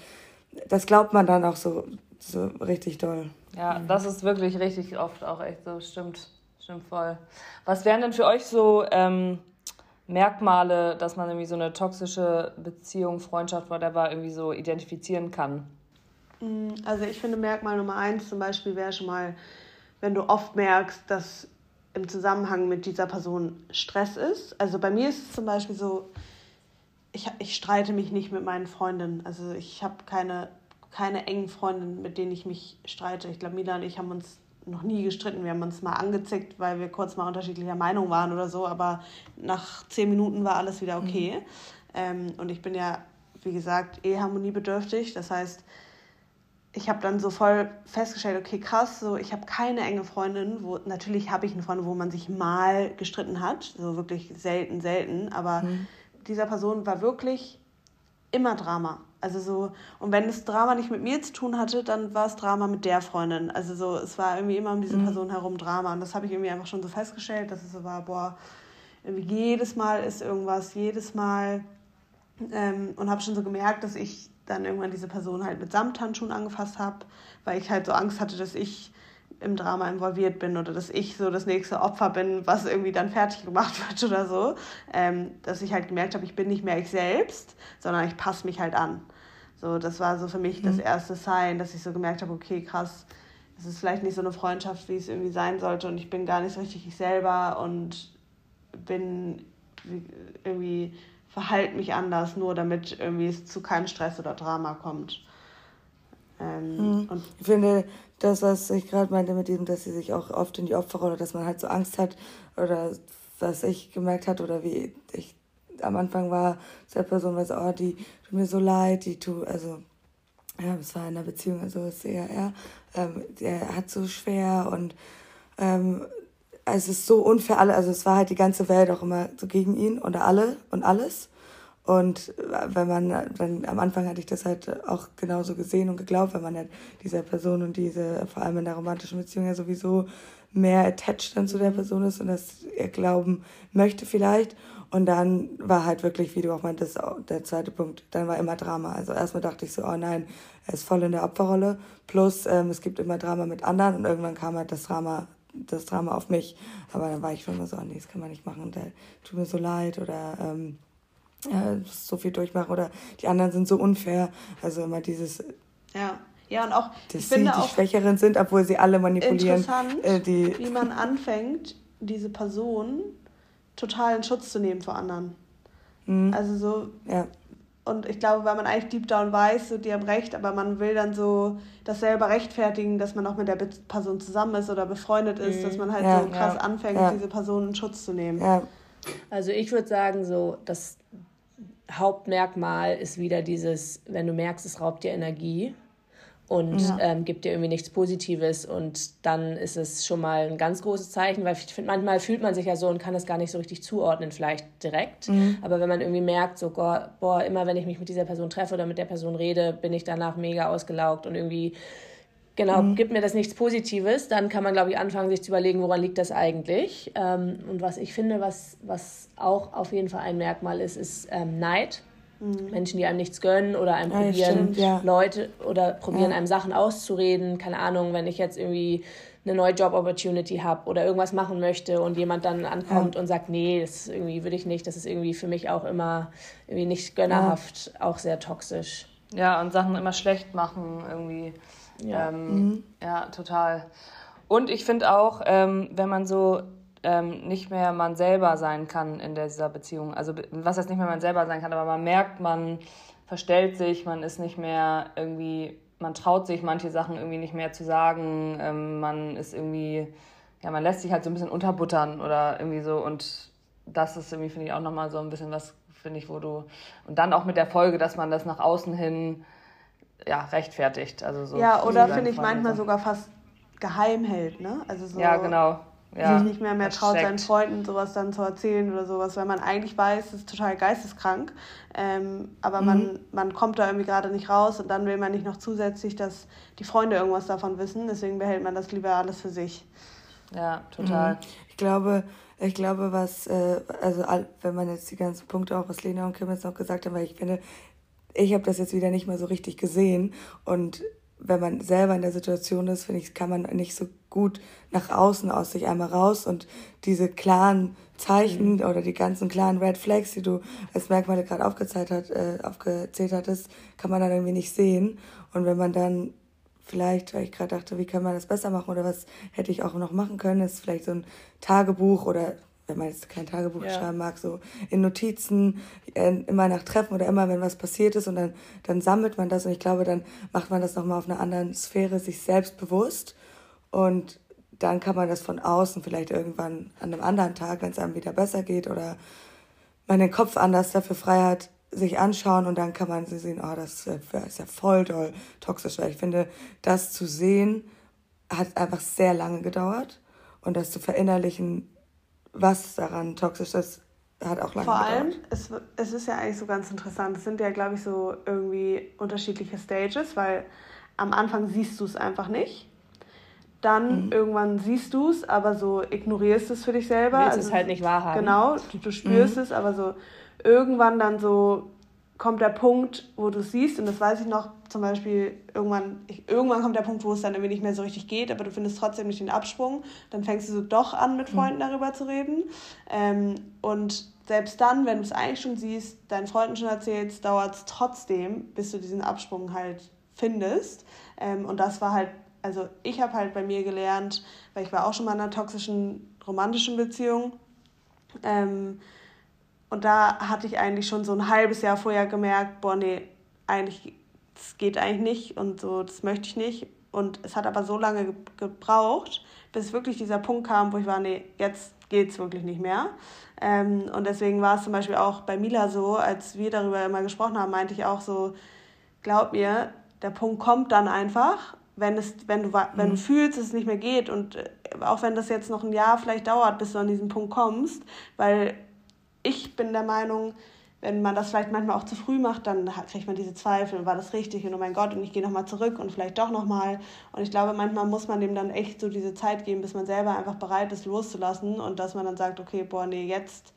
das glaubt man dann auch so, so richtig doll. Ja, das ist wirklich richtig oft auch echt so, stimmt, stimmt voll. Was wären denn für euch so, ähm, Merkmale, dass man irgendwie so eine toxische Beziehung, Freundschaft, whatever, irgendwie so identifizieren kann? Mm, also ich finde Merkmal Nummer eins zum Beispiel wäre schon mal, wenn du oft merkst, dass im Zusammenhang mit dieser Person Stress ist. Also bei mir ist es zum Beispiel so, ich, ich streite mich nicht mit meinen Freundinnen. Also ich habe keine keine engen Freundinnen, mit denen ich mich streite. Ich glaube, Mila und ich haben uns noch nie gestritten. Wir haben uns mal angezickt, weil wir kurz mal unterschiedlicher Meinung waren oder so, aber nach zehn Minuten war alles wieder okay. Mhm. Ähm, und ich bin ja, wie gesagt, eh harmoniebedürftig. Das heißt, ich habe dann so voll festgestellt, okay, krass, so ich habe keine enge Freundin, wo natürlich habe ich eine Freundin, wo man sich mal gestritten hat, so wirklich selten, selten, aber mhm. dieser Person war wirklich immer Drama. Also so, und wenn das Drama nicht mit mir zu tun hatte, dann war es Drama mit der Freundin. Also so, es war irgendwie immer um diese mhm. Person herum Drama. Und das habe ich irgendwie einfach schon so festgestellt, dass es so war, boah, irgendwie jedes Mal ist irgendwas, jedes Mal. Ähm, und habe schon so gemerkt, dass ich dann irgendwann diese Person halt mit Samthandschuhen angefasst habe, weil ich halt so Angst hatte, dass ich im Drama involviert bin oder dass ich so das nächste Opfer bin, was irgendwie dann fertig gemacht wird oder so. Ähm, dass ich halt gemerkt habe, ich bin nicht mehr ich selbst, sondern ich passe mich halt an. So, das war so für mich mhm. das erste Sign, dass ich so gemerkt habe, okay, krass, es ist vielleicht nicht so eine Freundschaft, wie es irgendwie sein sollte und ich bin gar nicht so richtig ich selber und bin irgendwie verhalte mich anders, nur damit irgendwie es zu keinem Stress oder Drama kommt. Ähm, mhm. ich finde, das, was ich gerade meinte mit dem, dass sie sich auch oft in die Opferrolle, dass man halt so Angst hat oder was ich gemerkt hat oder wie ich am Anfang war, zu der Person weiß, oh, die tut mir so leid, die tut, also, ja, es war in einer Beziehung, also ist eher er, ähm, der hat so schwer und ähm, es ist so unfair, alle, also es war halt die ganze Welt auch immer so gegen ihn oder alle und alles. Und wenn man, wenn, am Anfang hatte ich das halt auch genauso gesehen und geglaubt, wenn man halt dieser Person und diese, vor allem in der romantischen Beziehung ja sowieso mehr attached dann zu der Person ist und das er glauben möchte vielleicht. Und dann war halt wirklich, wie du auch meintest, der zweite Punkt, dann war immer Drama. Also erstmal dachte ich so, oh nein, er ist voll in der Opferrolle. Plus ähm, es gibt immer Drama mit anderen und irgendwann kam halt das Drama, das Drama auf mich. Aber dann war ich schon immer so, oh nee, das kann man nicht machen, der tut mir so leid oder ähm, ja, so viel durchmachen oder die anderen sind so unfair. Also immer dieses. Ja. Ja, und auch, dass ich finde die Schwächeren sind, obwohl sie alle manipulieren. Interessant, äh, die wie man anfängt, diese Person total in Schutz zu nehmen vor anderen. Mhm. Also so. Ja. Und ich glaube, weil man eigentlich deep down weiß, so, die haben recht, aber man will dann so das selber rechtfertigen, dass man auch mit der Person zusammen ist oder befreundet ist, mhm. dass man halt ja, so krass ja. anfängt, ja. diese Person in Schutz zu nehmen. Also ich würde sagen, so, das Hauptmerkmal ist wieder dieses, wenn du merkst, es raubt dir Energie und ja. ähm, gibt dir irgendwie nichts Positives und dann ist es schon mal ein ganz großes Zeichen, weil ich finde, manchmal fühlt man sich ja so und kann es gar nicht so richtig zuordnen, vielleicht direkt. Mhm. Aber wenn man irgendwie merkt, so, boah, immer wenn ich mich mit dieser Person treffe oder mit der Person rede, bin ich danach mega ausgelaugt und irgendwie Genau, mhm. gibt mir das nichts Positives, dann kann man, glaube ich, anfangen, sich zu überlegen, woran liegt das eigentlich. Ähm, und was ich finde, was, was auch auf jeden Fall ein Merkmal ist, ist ähm, Neid. Mhm. Menschen, die einem nichts gönnen oder einem ja, probieren, stimmt, ja. Leute oder probieren ja. einem Sachen auszureden. Keine Ahnung, wenn ich jetzt irgendwie eine neue Job-Opportunity habe oder irgendwas machen möchte und jemand dann ankommt und sagt, nee, das irgendwie würde ich nicht, das ist irgendwie für mich auch immer irgendwie nicht gönnerhaft, auch sehr toxisch. Ja, und Sachen immer schlecht machen irgendwie. Ja, ähm, mhm. ja total. Und ich finde auch, ähm, wenn man so ähm, nicht mehr man selber sein kann in dieser Beziehung, also was heißt nicht mehr man selber sein kann, aber man merkt, man verstellt sich, man ist nicht mehr irgendwie, man traut sich manche Sachen irgendwie nicht mehr zu sagen, ähm, man ist irgendwie, ja, man lässt sich halt so ein bisschen unterbuttern oder irgendwie so und das ist irgendwie, finde ich, auch nochmal so ein bisschen was, finde ich, wo du, und dann auch mit der Folge, dass man das nach außen hin ja, rechtfertigt. Also so ja, oder finde ich manchmal sogar fast geheim hält, ne? Also so ja, genau. Ja, sich nicht mehr mehr traut, seinen Freunden sowas dann zu erzählen oder sowas, weil man eigentlich weiß, es ist total geisteskrank. Ähm, aber mhm. man, man kommt da irgendwie gerade nicht raus und dann will man nicht noch zusätzlich, dass die Freunde irgendwas davon wissen. Deswegen behält man das lieber alles für sich. Ja, total. Mhm. Ich glaube, ich glaube, was, äh, also wenn man jetzt die ganzen Punkte auch, was Lena und Kim jetzt noch gesagt haben, weil ich finde, ich habe das jetzt wieder nicht mehr so richtig gesehen. Und wenn man selber in der Situation ist, finde ich, kann man nicht so gut nach außen aus sich einmal raus und diese klaren Zeichen mhm. oder die ganzen klaren Red Flags, die du als Merkmale gerade aufgezählt, hat, äh, aufgezählt hattest, kann man dann irgendwie nicht sehen. Und wenn man dann vielleicht, weil ich gerade dachte, wie kann man das besser machen oder was hätte ich auch noch machen können, ist vielleicht so ein Tagebuch oder wenn man jetzt kein Tagebuch ja. schreiben mag, so in Notizen, äh, immer nach Treffen oder immer, wenn was passiert ist und dann, dann sammelt man das und ich glaube, dann macht man das nochmal auf einer anderen Sphäre, sich selbst bewusst und dann kann man das von außen vielleicht irgendwann an einem anderen Tag, wenn es einem wieder besser geht oder man den Kopf anders dafür frei hat, sich anschauen und dann kann man sehen, oh, das ist ja voll doll toxisch, weil ich finde, das zu sehen hat einfach sehr lange gedauert und das zu verinnerlichen, was daran toxisch ist, hat auch lange Vor allem, es, es ist ja eigentlich so ganz interessant. Es sind ja, glaube ich, so irgendwie unterschiedliche Stages, weil am Anfang siehst du es einfach nicht. Dann mhm. irgendwann siehst du es, aber so ignorierst es für dich selber. Willst also, es halt nicht wahrhaben. Genau, du, du spürst mhm. es, aber so irgendwann dann so kommt der Punkt, wo du es siehst, und das weiß ich noch, zum Beispiel irgendwann, ich, irgendwann kommt der Punkt, wo es dann irgendwie nicht mehr so richtig geht, aber du findest trotzdem nicht den Absprung, dann fängst du so doch an, mit mhm. Freunden darüber zu reden. Ähm, und selbst dann, wenn du es eigentlich schon siehst, deinen Freunden schon erzählst, dauert es trotzdem, bis du diesen Absprung halt findest. Ähm, und das war halt, also ich habe halt bei mir gelernt, weil ich war auch schon mal in einer toxischen romantischen Beziehung. Ähm, und da hatte ich eigentlich schon so ein halbes Jahr vorher gemerkt, boah, nee, eigentlich, das geht eigentlich nicht und so, das möchte ich nicht. Und es hat aber so lange ge gebraucht, bis wirklich dieser Punkt kam, wo ich war, nee, jetzt geht es wirklich nicht mehr. Ähm, und deswegen war es zum Beispiel auch bei Mila so, als wir darüber immer gesprochen haben, meinte ich auch so, glaub mir, der Punkt kommt dann einfach, wenn, es, wenn, du, wenn du mhm. fühlst, dass es nicht mehr geht und äh, auch wenn das jetzt noch ein Jahr vielleicht dauert, bis du an diesen Punkt kommst, weil ich bin der Meinung, wenn man das vielleicht manchmal auch zu früh macht, dann kriegt man diese Zweifel, war das richtig und oh mein Gott und ich gehe nochmal zurück und vielleicht doch nochmal. Und ich glaube, manchmal muss man dem dann echt so diese Zeit geben, bis man selber einfach bereit ist, loszulassen und dass man dann sagt, okay, boah, nee, jetzt,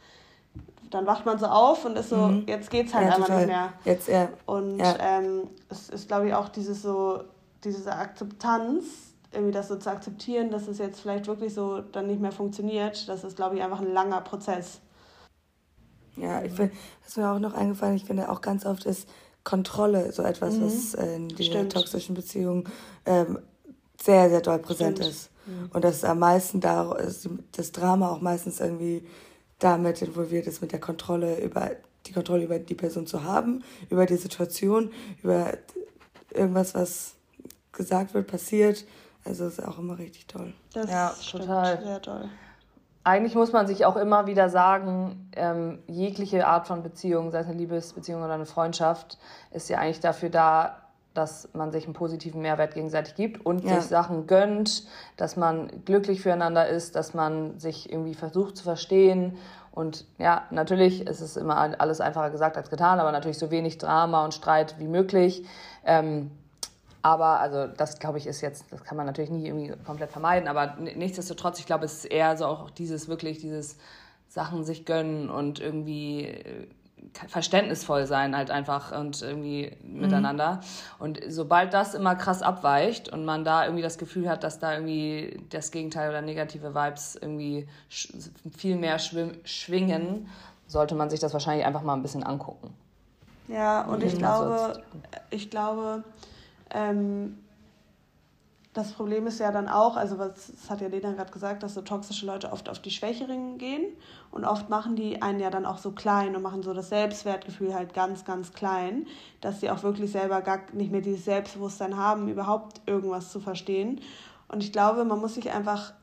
dann wacht man so auf und ist so, mhm. jetzt geht's halt ja, einfach total. nicht mehr. Jetzt, ja. Und ja. Ähm, es ist, glaube ich, auch dieses so, diese Akzeptanz, irgendwie das so zu akzeptieren, dass es jetzt vielleicht wirklich so dann nicht mehr funktioniert, das ist, glaube ich, einfach ein langer Prozess. Ja, ich finde, was mir auch noch eingefallen, ich finde auch ganz oft ist Kontrolle so etwas, mhm. was in dieser toxischen Beziehung ähm, sehr, sehr doll präsent Stimmt. ist. Mhm. Und dass am meisten da ist das Drama auch meistens irgendwie damit involviert ist, mit der Kontrolle über die Kontrolle über die Person zu haben, über die Situation, über irgendwas, was gesagt wird, passiert. Also ist auch immer richtig toll. Das ja, total. Sehr toll eigentlich muss man sich auch immer wieder sagen, ähm, jegliche Art von Beziehung, sei es eine Liebesbeziehung oder eine Freundschaft, ist ja eigentlich dafür da, dass man sich einen positiven Mehrwert gegenseitig gibt und ja. sich Sachen gönnt, dass man glücklich füreinander ist, dass man sich irgendwie versucht zu verstehen. Und ja, natürlich ist es immer alles einfacher gesagt als getan, aber natürlich so wenig Drama und Streit wie möglich. Ähm, aber also das glaube ich ist jetzt, das kann man natürlich nie irgendwie komplett vermeiden, aber nichtsdestotrotz, ich glaube, es ist eher so auch dieses wirklich, dieses Sachen sich gönnen und irgendwie äh, verständnisvoll sein halt einfach und irgendwie mhm. miteinander. Und sobald das immer krass abweicht und man da irgendwie das Gefühl hat, dass da irgendwie das Gegenteil oder negative Vibes irgendwie viel mehr schwingen, sollte man sich das wahrscheinlich einfach mal ein bisschen angucken. Ja, und ich glaube, ich glaube, ähm, das Problem ist ja dann auch, also was das hat ja Lena gerade gesagt, dass so toxische Leute oft auf die Schwächeren gehen und oft machen die einen ja dann auch so klein und machen so das Selbstwertgefühl halt ganz, ganz klein, dass sie auch wirklich selber gar nicht mehr dieses Selbstbewusstsein haben, überhaupt irgendwas zu verstehen. Und ich glaube, man muss sich einfach,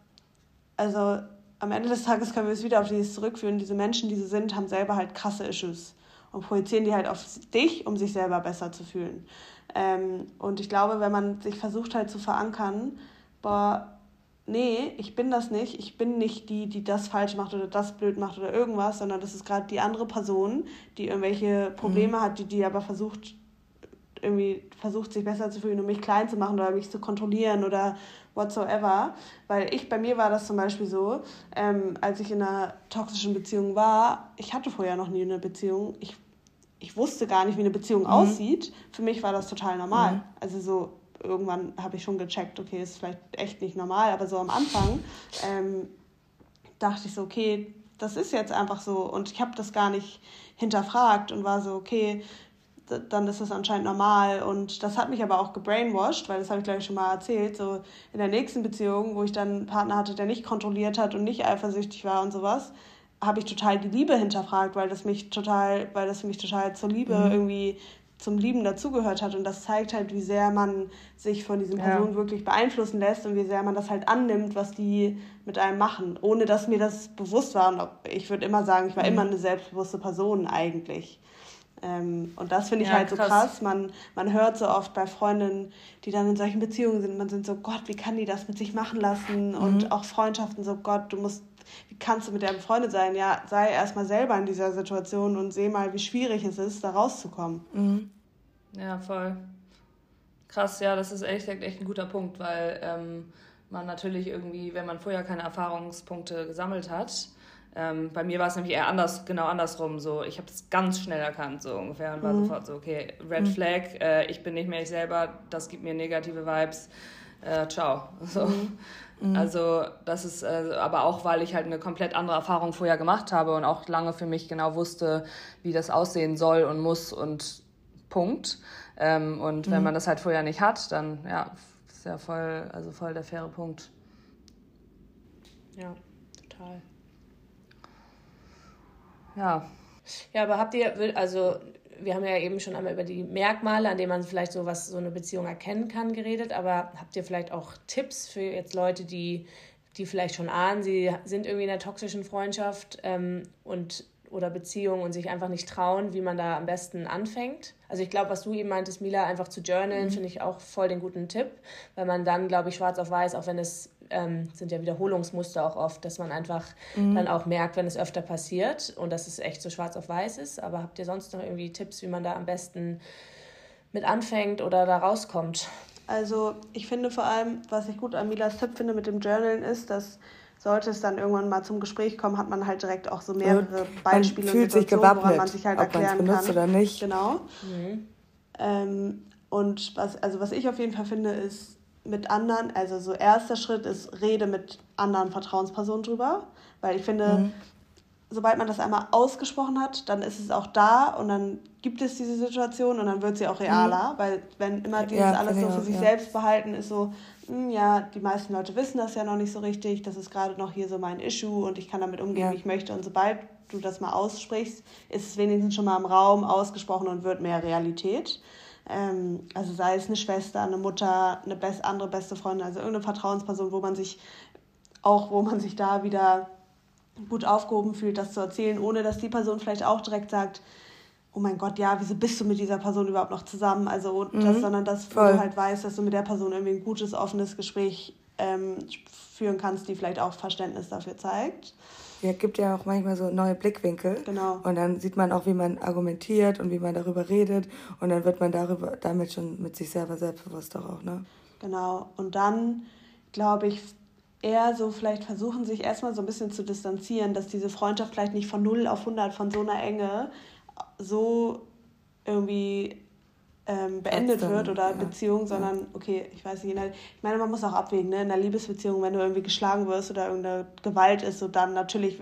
also am Ende des Tages können wir es wieder auf dieses zurückführen, diese Menschen, die sie sind, haben selber halt krasse Issues und projizieren die halt auf dich, um sich selber besser zu fühlen. Ähm, und ich glaube, wenn man sich versucht halt zu verankern, boah, nee, ich bin das nicht, ich bin nicht die, die das falsch macht oder das blöd macht oder irgendwas, sondern das ist gerade die andere Person, die irgendwelche Probleme mhm. hat, die, die aber versucht, irgendwie versucht, sich besser zu fühlen, um mich klein zu machen oder mich zu kontrollieren oder whatsoever. Weil ich, bei mir war das zum Beispiel so, ähm, als ich in einer toxischen Beziehung war, ich hatte vorher noch nie eine Beziehung, ich ich wusste gar nicht, wie eine Beziehung mhm. aussieht. Für mich war das total normal. Mhm. Also so irgendwann habe ich schon gecheckt, okay, ist vielleicht echt nicht normal, aber so am Anfang ähm, dachte ich so, okay, das ist jetzt einfach so und ich habe das gar nicht hinterfragt und war so, okay, dann ist das anscheinend normal und das hat mich aber auch gebrainwashed, weil das habe ich glaube ich schon mal erzählt, so in der nächsten Beziehung, wo ich dann einen Partner hatte, der nicht kontrolliert hat und nicht eifersüchtig war und sowas, habe ich total die Liebe hinterfragt, weil das mich total, weil das für mich total zur Liebe mhm. irgendwie zum Lieben dazugehört hat. Und das zeigt halt, wie sehr man sich von diesen Personen ja. wirklich beeinflussen lässt und wie sehr man das halt annimmt, was die mit einem machen, ohne dass mir das bewusst war. Und ich würde immer sagen, ich war mhm. immer eine selbstbewusste Person eigentlich. Ähm, und das finde ich ja, halt so krass. krass. Man, man hört so oft bei Freundinnen, die dann in solchen Beziehungen sind, man sind so, Gott, wie kann die das mit sich machen lassen? Mhm. Und auch Freundschaften, so Gott, du musst, wie kannst du mit der befreundet sein? Ja, sei erstmal selber in dieser Situation und seh mal, wie schwierig es ist, da rauszukommen. Mhm. Ja, voll. Krass, ja, das ist echt, echt ein guter Punkt, weil ähm, man natürlich irgendwie, wenn man vorher keine Erfahrungspunkte gesammelt hat, ähm, bei mir war es nämlich eher anders, genau andersrum. So, ich habe es ganz schnell erkannt, so ungefähr, und war mhm. sofort so, okay, Red mhm. Flag, äh, ich bin nicht mehr ich selber, das gibt mir negative Vibes. Äh, ciao. So. Mhm. mhm. Also, das ist äh, aber auch, weil ich halt eine komplett andere Erfahrung vorher gemacht habe und auch lange für mich genau wusste, wie das aussehen soll und muss und Punkt. Ähm, und wenn mhm. man das halt vorher nicht hat, dann ja, ist ja voll, also voll der faire Punkt. Ja, total. Ja. Ja, aber habt ihr, also wir haben ja eben schon einmal über die Merkmale, an denen man vielleicht so was, so eine Beziehung erkennen kann, geredet, aber habt ihr vielleicht auch Tipps für jetzt Leute, die, die vielleicht schon ahnen, sie sind irgendwie in einer toxischen Freundschaft ähm, und oder Beziehung und sich einfach nicht trauen, wie man da am besten anfängt. Also ich glaube, was du eben meintest, Mila, einfach zu journalen, mhm. finde ich auch voll den guten Tipp, weil man dann, glaube ich, schwarz auf weiß, auch wenn es ähm, sind ja Wiederholungsmuster auch oft, dass man einfach mhm. dann auch merkt, wenn es öfter passiert und dass es echt so schwarz auf weiß ist. Aber habt ihr sonst noch irgendwie Tipps, wie man da am besten mit anfängt oder da rauskommt? Also ich finde vor allem, was ich gut an Milas Tipp finde mit dem Journalen ist, dass sollte es dann irgendwann mal zum Gespräch kommen, hat man halt direkt auch so mehrere ja, Beispiele man fühlt sich woran man sich halt ob erklären kann. Oder nicht. Genau. Mhm. Ähm, und was, also was ich auf jeden Fall finde, ist mit anderen, also so erster Schritt ist, rede mit anderen Vertrauenspersonen drüber, weil ich finde, mhm. sobald man das einmal ausgesprochen hat, dann ist es auch da und dann gibt es diese Situation und dann wird sie auch realer, mhm. weil wenn immer dieses ja, alles so für sich ja. selbst behalten ist so, mh, hm, ja, die meisten Leute wissen das ja noch nicht so richtig, das ist gerade noch hier so mein Issue und ich kann damit umgehen, ja. wie ich möchte und sobald du das mal aussprichst, ist es wenigstens schon mal im Raum ausgesprochen und wird mehr Realität. Ähm, also sei es eine Schwester, eine Mutter, eine best, andere beste Freundin, also irgendeine Vertrauensperson, wo man sich auch, wo man sich da wieder gut aufgehoben fühlt, das zu erzählen, ohne dass die Person vielleicht auch direkt sagt, oh mein Gott, ja, wieso bist du mit dieser Person überhaupt noch zusammen? Also, mhm. das, sondern dass Voll. du halt weißt, dass du mit der Person irgendwie ein gutes, offenes Gespräch ähm, führen kannst, die vielleicht auch Verständnis dafür zeigt. Ja, gibt ja auch manchmal so neue Blickwinkel. Genau. Und dann sieht man auch, wie man argumentiert und wie man darüber redet. Und dann wird man darüber, damit schon mit sich selber selbstbewusst auch, ne? Genau. Und dann, glaube ich, eher so vielleicht versuchen, sich erstmal so ein bisschen zu distanzieren, dass diese Freundschaft vielleicht nicht von 0 auf 100 von so einer Enge so irgendwie ähm, beendet dann, wird oder ja, Beziehung, sondern ja. okay, ich weiß nicht, ich meine, man muss auch abwägen, ne? in einer Liebesbeziehung, wenn du irgendwie geschlagen wirst oder irgendeine Gewalt ist, so dann natürlich,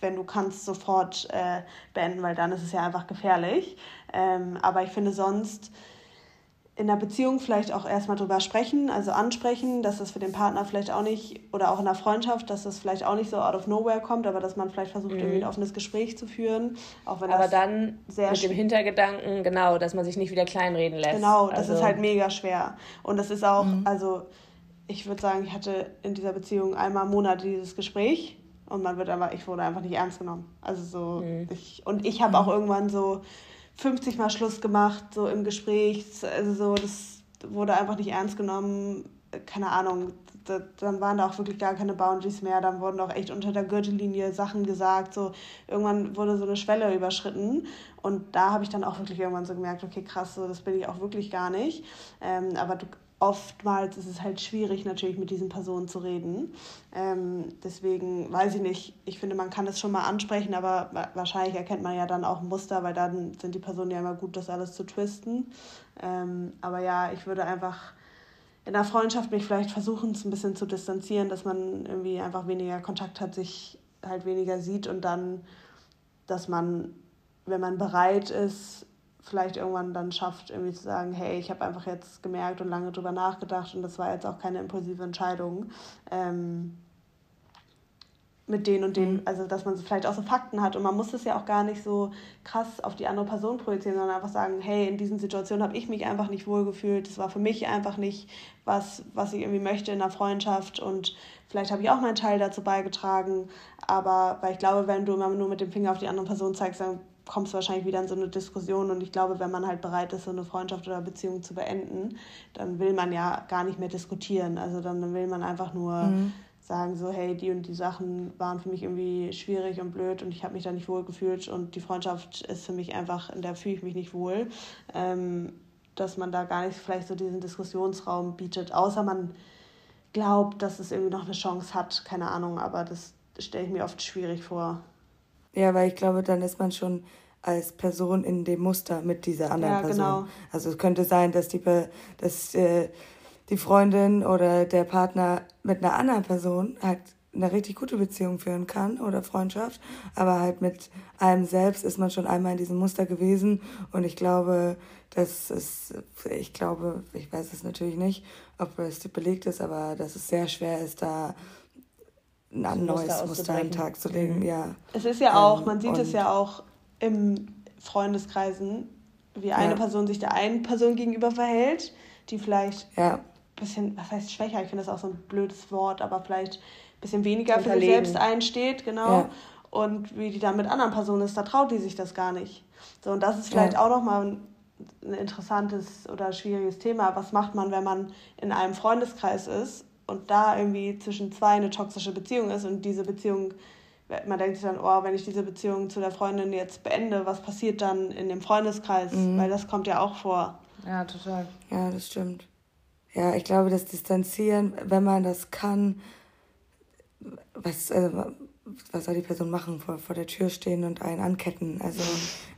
wenn du kannst, sofort äh, beenden, weil dann ist es ja einfach gefährlich. Ähm, aber ich finde sonst in der Beziehung vielleicht auch erstmal drüber sprechen, also ansprechen, dass das für den Partner vielleicht auch nicht, oder auch in der Freundschaft, dass das vielleicht auch nicht so out of nowhere kommt, aber dass man vielleicht versucht, mhm. irgendwie ein offenes Gespräch zu führen. Auch wenn aber dann sehr mit dem Hintergedanken, genau, dass man sich nicht wieder kleinreden lässt. Genau, das also. ist halt mega schwer. Und das ist auch, mhm. also ich würde sagen, ich hatte in dieser Beziehung einmal im Monat dieses Gespräch und man wird aber, ich wurde einfach nicht ernst genommen. Also so, mhm. ich, und ich habe auch irgendwann so 50 Mal Schluss gemacht, so im Gespräch. Also so, das wurde einfach nicht ernst genommen. Keine Ahnung, da, dann waren da auch wirklich gar keine Boundaries mehr. Dann wurden auch echt unter der Gürtellinie Sachen gesagt. So, irgendwann wurde so eine Schwelle überschritten. Und da habe ich dann auch wirklich irgendwann so gemerkt, okay, krass, so, das bin ich auch wirklich gar nicht. Ähm, aber du oftmals ist es halt schwierig, natürlich mit diesen Personen zu reden. Ähm, deswegen weiß ich nicht, ich finde, man kann es schon mal ansprechen, aber wahrscheinlich erkennt man ja dann auch Muster, weil dann sind die Personen ja immer gut, das alles zu twisten. Ähm, aber ja, ich würde einfach in der Freundschaft mich vielleicht versuchen, es ein bisschen zu distanzieren, dass man irgendwie einfach weniger Kontakt hat, sich halt weniger sieht und dann, dass man, wenn man bereit ist, vielleicht irgendwann dann schafft, irgendwie zu sagen, hey, ich habe einfach jetzt gemerkt und lange drüber nachgedacht und das war jetzt auch keine impulsive Entscheidung. Ähm, mit denen und denen, also dass man vielleicht auch so Fakten hat und man muss es ja auch gar nicht so krass auf die andere Person projizieren, sondern einfach sagen, hey, in diesen Situationen habe ich mich einfach nicht wohlgefühlt, das war für mich einfach nicht was, was ich irgendwie möchte in einer Freundschaft und vielleicht habe ich auch meinen Teil dazu beigetragen, aber weil ich glaube, wenn du immer nur mit dem Finger auf die andere Person zeigst, dann kommst du wahrscheinlich wieder in so eine Diskussion und ich glaube, wenn man halt bereit ist, so eine Freundschaft oder Beziehung zu beenden, dann will man ja gar nicht mehr diskutieren, also dann will man einfach nur mhm. sagen so, hey, die und die Sachen waren für mich irgendwie schwierig und blöd und ich habe mich da nicht wohl gefühlt und die Freundschaft ist für mich einfach, in der fühle ich mich nicht wohl, ähm, dass man da gar nicht vielleicht so diesen Diskussionsraum bietet, außer man glaubt, dass es irgendwie noch eine Chance hat, keine Ahnung, aber das stelle ich mir oft schwierig vor. Ja, weil ich glaube, dann ist man schon als Person in dem Muster mit dieser anderen ja, Person. Genau. Also es könnte sein, dass die, dass, äh, die Freundin oder der Partner mit einer anderen Person halt eine richtig gute Beziehung führen kann oder Freundschaft, aber halt mit einem selbst ist man schon einmal in diesem Muster gewesen und ich glaube, dass es, ich glaube, ich weiß es natürlich nicht, ob es belegt ist, aber dass es sehr schwer ist, da ein neues Muster, Muster an den Tag zu legen, ja. Es ist ja auch, ähm, man sieht es ja auch im Freundeskreisen, wie eine ja. Person sich der einen Person gegenüber verhält, die vielleicht ja bisschen, was heißt schwächer, ich finde das auch so ein blödes Wort, aber vielleicht ein bisschen weniger für sich selbst einsteht, genau. Ja. Und wie die dann mit anderen Personen ist, da traut die sich das gar nicht. So, und das ist vielleicht auch nochmal ein, ein interessantes oder schwieriges Thema. Was macht man, wenn man in einem Freundeskreis ist und da irgendwie zwischen zwei eine toxische Beziehung ist und diese Beziehung, man denkt sich dann, oh, wenn ich diese Beziehung zu der Freundin jetzt beende, was passiert dann in dem Freundeskreis? Mhm. Weil das kommt ja auch vor. Ja, total. Ja, das stimmt ja, ich glaube, das Distanzieren, wenn man das kann, was, äh, was soll die Person machen? Vor, vor der Tür stehen und einen anketten. Also,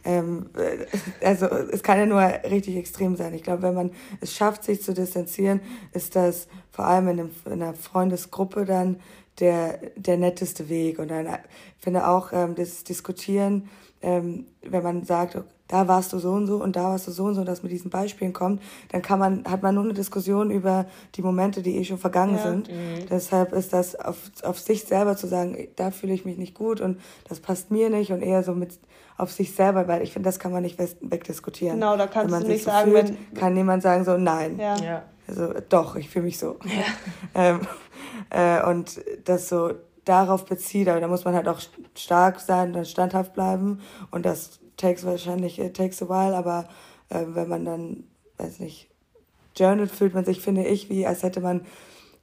ähm, äh, also es kann ja nur richtig extrem sein. Ich glaube, wenn man es schafft, sich zu distanzieren, ist das vor allem in, einem, in einer Freundesgruppe dann der, der netteste Weg. Und dann ich finde auch ähm, das Diskutieren, ähm, wenn man sagt, da warst du so und so und da warst du so und so, dass mit diesen Beispielen kommt, dann kann man, hat man nur eine Diskussion über die Momente, die eh schon vergangen ja. sind. Mhm. Deshalb ist das auf, auf sich selber zu sagen, da fühle ich mich nicht gut und das passt mir nicht und eher so mit auf sich selber, weil ich finde, das kann man nicht wegdiskutieren. Genau, da kannst wenn man du nicht so sagen, fühlt, wenn kann niemand sagen so, nein. Ja. ja. Also doch, ich fühle mich so. Ja. ähm, äh, und das so darauf bezieht, aber da muss man halt auch stark sein und standhaft bleiben und das takes wahrscheinlich, it takes a while, aber äh, wenn man dann, weiß nicht, journal fühlt man sich, finde ich, wie als hätte man,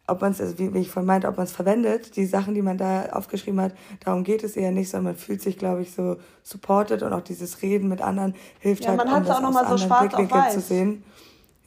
ob man es, also wie, wie ich von meinte, ob man es verwendet, die Sachen, die man da aufgeschrieben hat, darum geht es eher nicht, sondern man fühlt sich, glaube ich, so supported und auch dieses Reden mit anderen hilft ja, halt, man um das auch noch mal so schwarz auf weiß. zu sehen.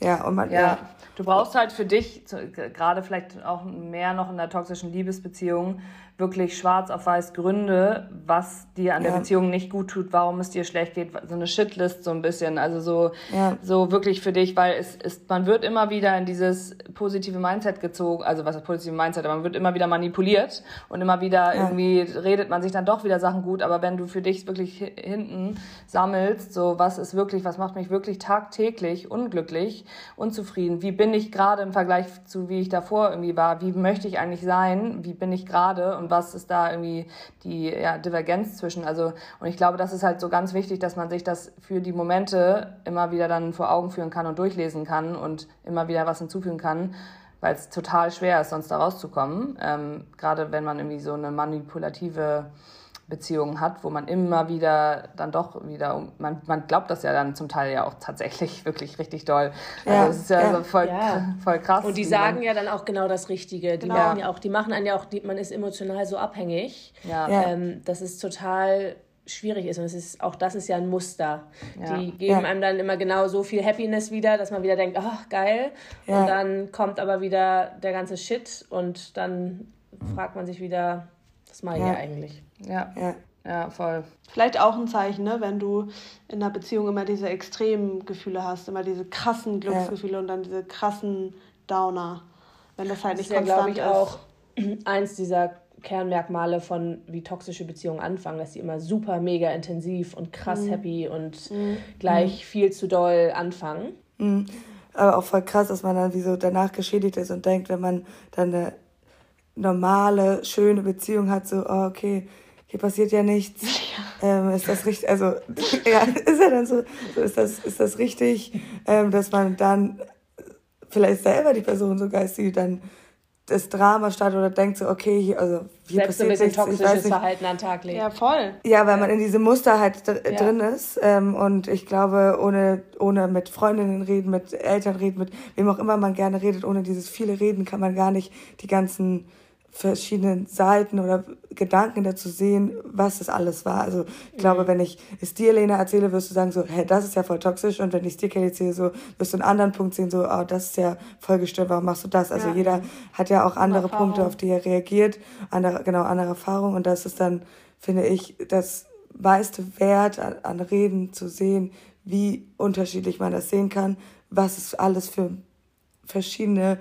Ja, und man, ja. ja. Du brauchst halt für dich, gerade vielleicht auch mehr noch in der toxischen Liebesbeziehung, wirklich schwarz auf weiß Gründe, was dir an ja. der Beziehung nicht gut tut, warum es dir schlecht geht, so eine Shitlist so ein bisschen, also so, ja. so wirklich für dich, weil es ist, man wird immer wieder in dieses positive Mindset gezogen, also was ist positive Mindset, aber man wird immer wieder manipuliert und immer wieder ja. irgendwie redet man sich dann doch wieder Sachen gut, aber wenn du für dich wirklich hinten sammelst, so was ist wirklich, was macht mich wirklich tagtäglich unglücklich, unzufrieden, wie bin ich gerade im Vergleich zu wie ich davor irgendwie war, wie möchte ich eigentlich sein, wie bin ich gerade und was ist da irgendwie die ja, Divergenz zwischen. Also, und ich glaube, das ist halt so ganz wichtig, dass man sich das für die Momente immer wieder dann vor Augen führen kann und durchlesen kann und immer wieder was hinzufügen kann, weil es total schwer ist, sonst da rauszukommen. Ähm, gerade wenn man irgendwie so eine manipulative Beziehungen hat, wo man immer wieder dann doch wieder, man, man glaubt das ja dann zum Teil ja auch tatsächlich wirklich richtig doll. Ja, also es ist ja, ja. So voll, ja. voll krass. Und die sagen ja dann auch genau das Richtige. Die, genau. machen, ja auch, die machen einen ja auch, die, man ist emotional so abhängig, ja. Ähm, dass es total schwierig ist. Und es ist, auch das ist ja ein Muster. Die geben einem dann immer genau so viel Happiness wieder, dass man wieder denkt, ach, geil. Und dann kommt aber wieder der ganze Shit und dann fragt man sich wieder, mache ich ja. eigentlich? Ja. ja. Ja, voll. Vielleicht auch ein Zeichen, ne, wenn du in einer Beziehung immer diese extremen Gefühle hast, immer diese krassen Glücksgefühle ja. und dann diese krassen Downer. Wenn das halt nicht das ist konstant ja, glaube ich, auch eins dieser Kernmerkmale von wie toxische Beziehungen anfangen, dass sie immer super mega intensiv und krass mhm. happy und mhm. gleich mhm. viel zu doll anfangen. Mhm. Aber auch voll krass, dass man dann wie so danach geschädigt ist und denkt, wenn man dann eine normale, schöne Beziehung hat, so, oh, okay, hier passiert ja nichts. Ja. Ähm, ist das richtig, also, ja, ist ja dann so, so ist das, ist das richtig, ähm, dass man dann vielleicht selber die Person so geistig dann das Drama startet oder denkt so, okay, hier, also hier Selbst passiert so ein bisschen toxisches Verhalten an Tag legt. Ja, voll. Ja, weil ja. man in diesem Muster halt ja. drin ist. Ähm, und ich glaube, ohne, ohne mit Freundinnen reden, mit Eltern reden, mit wem auch immer man gerne redet, ohne dieses viele Reden kann man gar nicht die ganzen verschiedenen Seiten oder Gedanken dazu sehen, was das alles war. Also ich glaube, mhm. wenn ich es dir, Lena, erzähle, wirst du sagen so, hey, das ist ja voll toxisch. Und wenn ich es dir, Kelly, erzähle, so, wirst du einen anderen Punkt sehen, so, oh, das ist ja voll gestört, warum machst du das? Also ja. jeder hat ja auch andere Punkte, auf die er reagiert, andere, genau, andere Erfahrungen. Und das ist dann, finde ich, das meiste Wert an, an Reden zu sehen, wie unterschiedlich man das sehen kann, was es alles für verschiedene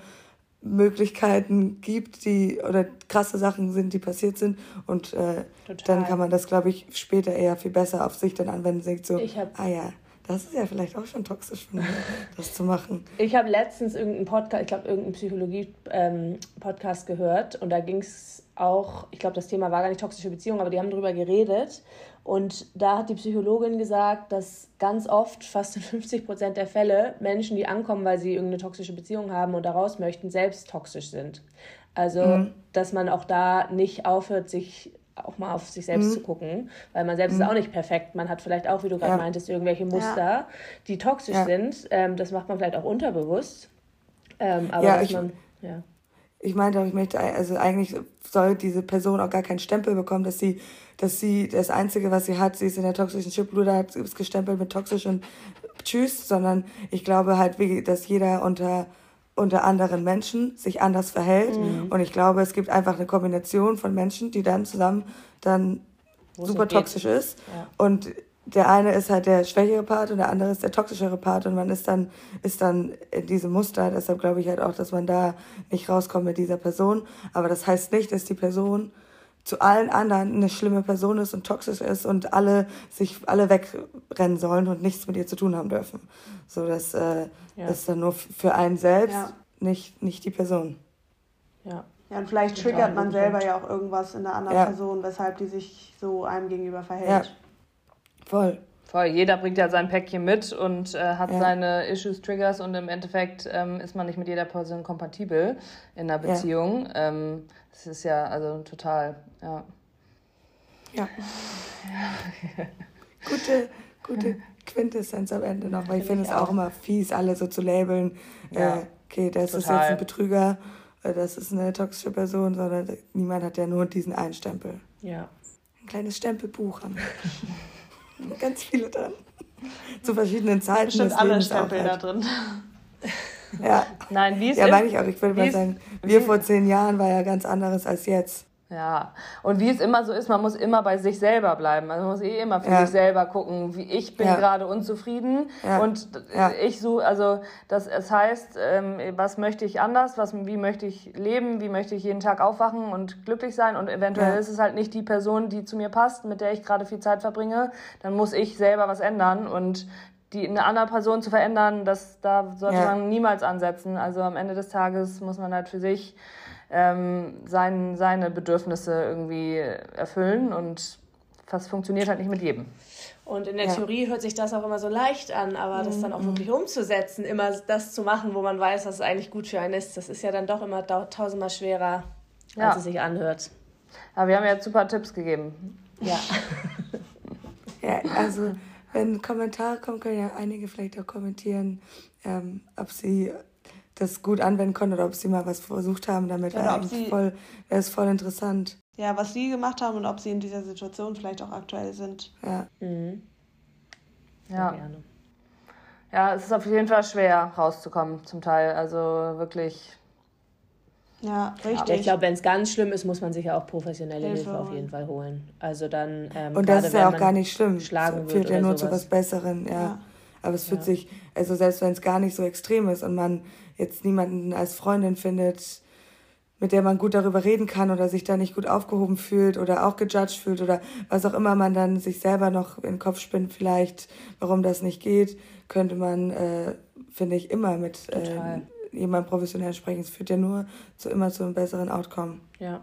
Möglichkeiten gibt, die oder krasse Sachen sind, die passiert sind. Und äh, dann kann man das, glaube ich, später eher viel besser auf sich dann anwenden. Denkt so, ah ja, das ist ja vielleicht auch schon toxisch von mir, das zu machen. Ich habe letztens irgendeinen Podcast, ich glaube, irgendeinen Psychologie-Podcast ähm, gehört und da ging es auch, ich glaube, das Thema war gar nicht toxische Beziehung, aber die haben darüber geredet. Und da hat die Psychologin gesagt, dass ganz oft, fast in 50 Prozent der Fälle, Menschen, die ankommen, weil sie irgendeine toxische Beziehung haben und daraus möchten, selbst toxisch sind. Also, mhm. dass man auch da nicht aufhört, sich auch mal auf sich selbst mhm. zu gucken, weil man selbst mhm. ist auch nicht perfekt. Man hat vielleicht auch, wie du gerade ja. meintest, irgendwelche Muster, ja. die toxisch ja. sind. Ähm, das macht man vielleicht auch unterbewusst. Ähm, aber ja, ich, man, ja. Ich meinte auch, ich möchte, also eigentlich soll diese Person auch gar keinen Stempel bekommen, dass sie, dass sie das Einzige, was sie hat, sie ist in der toxischen Schublade, hat, ist gestempelt mit toxisch und tschüss, sondern ich glaube halt, wie, dass jeder unter unter anderen Menschen sich anders verhält. Mhm. Und ich glaube, es gibt einfach eine Kombination von Menschen, die dann zusammen dann Wo super toxisch ist. Ja. Und der eine ist halt der schwächere Part und der andere ist der toxischere Part und man ist dann, ist dann in diesem Muster. Deshalb glaube ich halt auch, dass man da nicht rauskommt mit dieser Person. Aber das heißt nicht, dass die Person zu allen anderen eine schlimme Person ist und toxisch ist und alle sich alle wegrennen sollen und nichts mit ihr zu tun haben dürfen. So, das äh, ja. ist dann nur für einen selbst, ja. nicht, nicht die Person. Ja. Ja, und vielleicht triggert man selber ja auch irgendwas in der anderen ja. Person, weshalb die sich so einem gegenüber verhält. Voll. Voll, jeder bringt ja sein Päckchen mit und äh, hat ja. seine Issues, Triggers und im Endeffekt ähm, ist man nicht mit jeder Person kompatibel in einer Beziehung. Ja. Ähm, das ist ja also total, ja. Ja. gute, gute Quintessenz am Ende noch, weil ich finde es auch. auch immer fies, alle so zu labeln. Ja. Äh, okay, das total. ist jetzt ein Betrüger, äh, das ist eine toxische Person, sondern niemand hat ja nur diesen einen Stempel. Ja. Ein kleines Stempelbuch haben. Ganz viele drin. Zu verschiedenen Zeiten. Bestimmt alle Stempel halt. da drin. Ja. Nein, wie ist Ja, meine ich auch. Ich würde mal sagen, wir vor zehn Jahren war ja ganz anderes als jetzt. Ja, und wie es immer so ist, man muss immer bei sich selber bleiben. Also man muss eh immer für ja. sich selber gucken, wie ich bin ja. gerade unzufrieden ja. und ich suche, also das, es heißt, ähm, was möchte ich anders, was, wie möchte ich leben, wie möchte ich jeden Tag aufwachen und glücklich sein und eventuell ist es halt nicht die Person, die zu mir passt, mit der ich gerade viel Zeit verbringe, dann muss ich selber was ändern und die eine andere Person zu verändern, das da sollte man niemals ansetzen. Also am Ende des Tages muss man halt für sich ähm, sein, seine Bedürfnisse irgendwie erfüllen und das funktioniert halt nicht mit jedem. Und in der ja. Theorie hört sich das auch immer so leicht an, aber mhm. das dann auch mhm. wirklich umzusetzen, immer das zu machen, wo man weiß, dass es eigentlich gut für einen ist, das ist ja dann doch immer tausendmal schwerer, ja. als es sich anhört. Aber wir haben ja super Tipps gegeben. Ja. ja, also wenn Kommentare kommen, können ja einige vielleicht auch kommentieren, ähm, ob sie das gut anwenden konnten oder ob sie mal was versucht haben damit. Oder wäre sie, voll, wäre es voll interessant. Ja, was sie gemacht haben und ob sie in dieser Situation vielleicht auch aktuell sind. Ja. Mhm. Ja. Gerne. Ja, es ist auf jeden Fall schwer rauszukommen, zum Teil. Also wirklich. Ja, richtig. ich glaube, wenn es ganz schlimm ist, muss man sich ja auch professionelle Hilfe, Hilfe auf jeden Fall holen. Also dann. Ähm, und das ist ja auch gar nicht schlimm. Schlagen führt ja nur sowas. zu was Besseren, ja. ja. Aber es fühlt ja. sich, also selbst wenn es gar nicht so extrem ist und man jetzt niemanden als Freundin findet, mit der man gut darüber reden kann oder sich da nicht gut aufgehoben fühlt oder auch gejudged fühlt oder was auch immer man dann sich selber noch in den Kopf spinnt, vielleicht, warum das nicht geht, könnte man, äh, finde ich, immer mit äh, jemand professionell sprechen. Es führt ja nur zu immer zu einem besseren Outcome. Ja.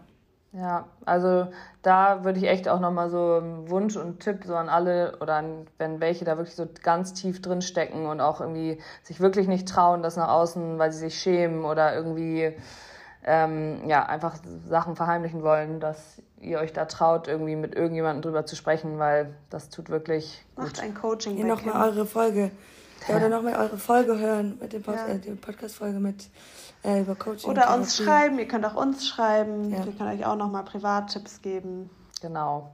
Ja, also da würde ich echt auch nochmal so einen Wunsch und Tipp so an alle oder an, wenn welche da wirklich so ganz tief drin stecken und auch irgendwie sich wirklich nicht trauen, das nach außen, weil sie sich schämen oder irgendwie ähm, ja einfach Sachen verheimlichen wollen, dass ihr euch da traut, irgendwie mit irgendjemandem drüber zu sprechen, weil das tut wirklich gut. Macht ein Coaching. Hier nochmal eure Folge. Ja, oder nochmal eure Folge hören, mit dem Pod Ja. äh, die Podcast-Folge mit äh, über Coaching. Oder und uns Therapie. schreiben, ihr könnt auch uns schreiben. Ja. Wir können euch auch nochmal Privattipps geben. Genau.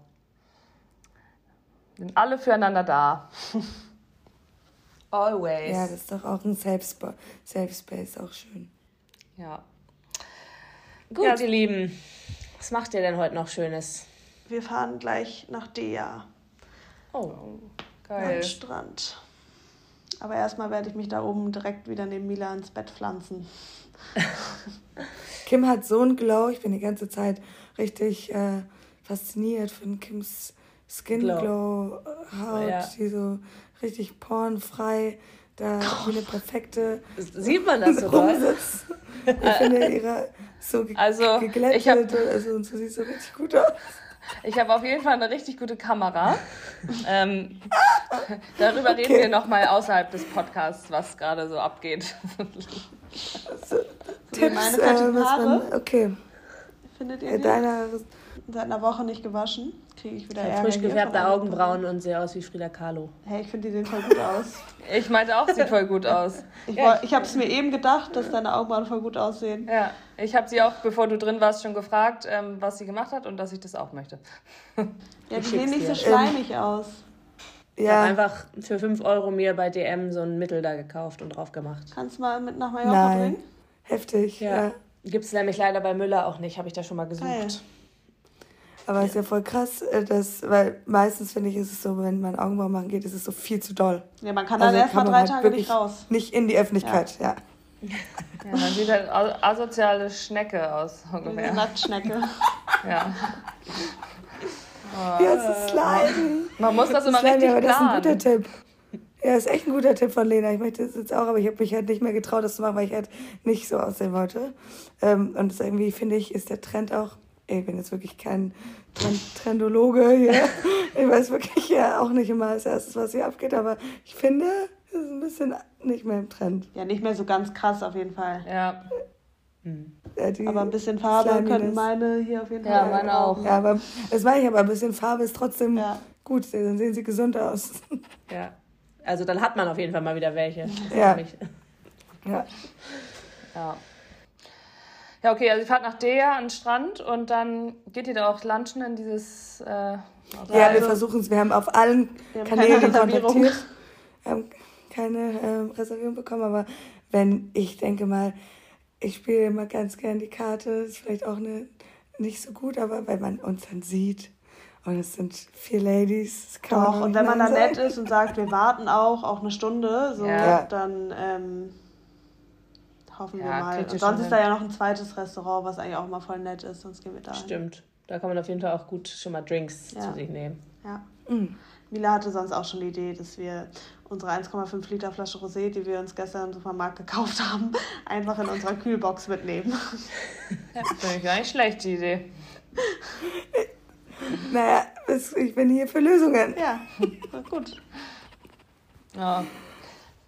Sind alle füreinander da. Always. Ja, das ist doch auch ein Safe, Spa Safe Space, auch schön. ja. Gut, Ja. ihr Lieben. Was macht ihr denn heute noch Schönes? Wir fahren gleich nach Dea Oh, Geil. am Strand. Aber erstmal werde ich mich da oben direkt wieder neben Mila ins Bett pflanzen. Kim hat so einen Glow. Ich bin die ganze Zeit richtig äh, fasziniert von Kims Skin Glow. Glow, äh, Haut, Ja. die so richtig pornfrei, da wie eine perfekte sieht man das so doll? rumsitzt. Ich finde ihre so ge Also, geglättet ich hab- also, und so sieht so richtig gut aus. Ich habe auf jeden Fall eine richtig gute Kamera. ähm, darüber reden Okay. wir nochmal außerhalb des Podcasts, was gerade so abgeht. Tipps, meine äh, was man, Haare? okay. Findet ihr deine Seit einer Woche nicht gewaschen. Kriege ich wieder Ich Ärger habe frisch gefärbte Augenbrauen und sehe aus wie Frida Kahlo. Hey, ich finde, die sehen voll gut aus. Ich meinte auch, sieht voll gut aus. Ich, Ja, woll- ich habe es mir eben gedacht, dass deine Augenbrauen voll gut aussehen. Ja, ich habe sie auch, bevor du drin warst, schon gefragt, ähm, was sie gemacht hat und dass ich das auch möchte. Ja, die Ich sehen nicht so schleimig aus. Ich habe Ja, einfach für 5 Euro mir bei DM so ein Mittel da gekauft und drauf gemacht. Kannst du mal mit nach Mallorca nein. bringen? Heftig, ja. Ja. Gibt es nämlich leider bei Müller auch nicht, habe ich da schon mal gesucht. Geil. Aber es ist ja voll krass, äh, dass, weil meistens finde ich, ist es so, wenn man Augenbrauen machen geht, ist es so viel zu doll. Ja, man kann Also dann erst mal drei halt Tage nicht raus. Nicht in die Öffentlichkeit, ja. Ja, man sieht halt asoziale Schnecke aus, Wie eine ungefähr. Nacktschnecke. Ja. Ja, es ist leiden. Man muss das immer Das ist richtig aber das ist ein guter planen. Tipp. Ja, ist echt ein guter Tipp von Lena. Ich möchte das jetzt auch, aber ich habe mich halt nicht mehr getraut, das zu machen, weil ich halt nicht so aussehen wollte. Ähm, und das irgendwie, finde ich, ist der Trend auch, ey, ich bin jetzt wirklich kein Trend Trendologe hier. Ich weiß wirklich ja auch nicht immer als erstes, was hier abgeht, aber ich finde, es ist ein bisschen nicht mehr im Trend. Ja, nicht mehr so ganz krass auf jeden Fall. Ja, Ja, die Aber ein bisschen Farbe Sliminess. könnten meine hier auf jeden Ja, Fall. meine auch. Ja, aber das meine ich, aber ein bisschen Farbe ist trotzdem Ja. gut. Dann sehen sie gesund aus. Ja. Also dann hat man auf jeden Fall mal wieder welche. Ja. Ja. ja. Ja, okay, also ihr fahrt nach Dea an den Strand und dann geht ihr da auch lunchen in dieses. Äh, Ja, wir also- versuchen es. Wir haben auf allen haben Kanälen keine Reservierung. kontaktiert. Wir haben keine ähm, Reservierung bekommen, aber wenn ich denke mal, ich spiele immer ganz gern die Karte, ist vielleicht auch eine, nicht so gut, aber wenn man uns dann sieht und es sind vier Ladies, das Doch, und wenn man dann nett ist und sagt, wir warten auch, auch eine Stunde, so, Ja. dann ähm, hoffen wir Ja, mal. kriegt ihr Und sonst ist hin. da ja noch ein zweites Restaurant, was eigentlich auch mal voll nett ist, sonst gehen wir da. Stimmt. Da kann man auf jeden Fall auch gut schon mal Drinks Ja. zu sich nehmen. Ja. Mhm. Mila hatte sonst auch schon die Idee, dass wir unsere 1,5 Liter Flasche Rosé, die wir uns gestern im Supermarkt gekauft haben, einfach in unserer Kühlbox mitnehmen. Finde ich gar nicht schlecht, die Idee. Naja, ich bin hier für Lösungen. Ja, gut. Ja.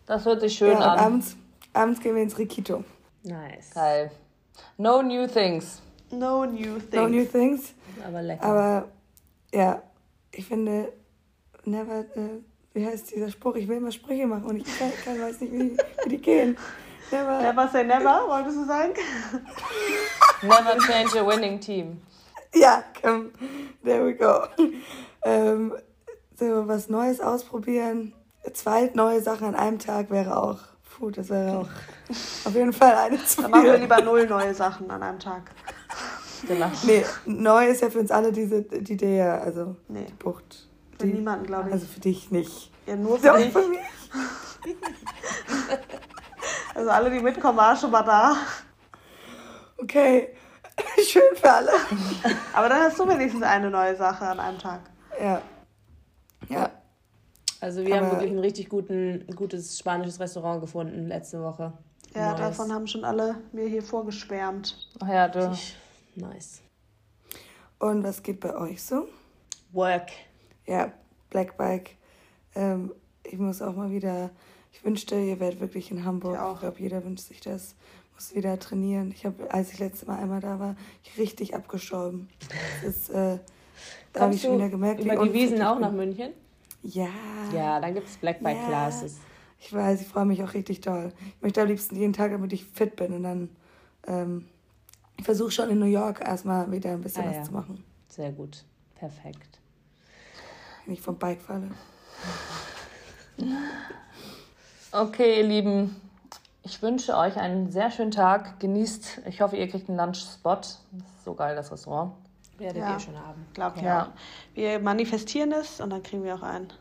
Das hört sich schön Ja, an. abends, abends gehen wir ins Rikito. Nice. Geil. No new things. No new things. No new things. Aber lecker. Aber ja, ich finde, never, äh, wie heißt dieser Spruch? Ich will immer Sprüche machen und ich kann, kann, weiß nicht, wie, wie die gehen. Never, Never say never, wolltest du sagen? Never change a winning team. Ja, komm, there we go. Ähm, so was Neues ausprobieren. Zwei neue Sachen an einem Tag wäre auch, puh, das wäre auch auf jeden Fall eine zu Dann machen wir viel. lieber null neue Sachen an einem Tag. Genau. Nee, neu ist ja für uns alle diese, die Idee, also Nee, die Bucht. für Die, niemanden, glaube ich. also für dich nicht. ja, nur für dich. für mich. Also alle, die mitkommen, waren schon mal da. Okay, schön für alle. Aber dann hast du wenigstens eine neue Sache an einem Tag. Ja. Ja. Also wir haben Aber- wirklich ein richtig guten, gutes spanisches Restaurant gefunden letzte Woche. Ja, Nice. davon haben schon alle mir hier vorgeschwärmt. Ach ja, du. Nice. Und was geht bei euch so? Work. Ja, Black Bike. Ähm, ich muss auch mal wieder. Ich wünschte, ihr wärt wirklich in Hamburg. Ich auch. Ich glaube, jeder wünscht sich das. Muss wieder trainieren. Ich habe, als ich letztes Mal einmal da war, ich richtig abgestorben. Das ist, äh, da habe ich schon wieder gemerkt, über wie die Wiesen auch nach. München? Ja. Ja, dann gibt es Black Bike Ja. Classes. Ich weiß, ich freue mich auch richtig doll. Ich möchte am liebsten jeden Tag, damit ich fit bin. Und dann, ähm, ich versuche schon in New York erstmal wieder ein bisschen Ah, was ja. zu machen, Sehr gut. Perfekt. wenn ich vom Bike falle. Okay, ihr Lieben, ich wünsche euch einen sehr schönen Tag. Genießt, ich hoffe, ihr kriegt einen Lunchspot. Das ist so geil, das Restaurant. Werdet Ja. ihr schon haben. Glaubt Ja. auch. Wir manifestieren es und dann kriegen wir auch einen.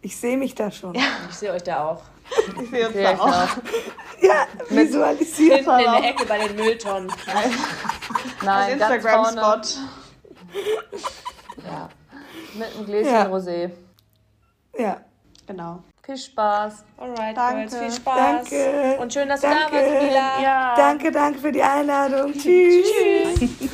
Ich sehe mich da schon. Ja, Ich sehe euch da auch. Ich sehe uns Sehe da ich auch. auch. visualisiert. Hinten in der Ecke bei den Mülltonnen. Nein, vorne. Instagram-Spot. Ja. Mit einem Gläschen Ja. Rosé. Ja. Genau. Viel Spaß. Alright, Danke. Girls, viel Spaß. Danke. Und schön, dass du Danke. da warst, Mila. Ja. Danke, danke für die Einladung. Tschüss. Tschüss.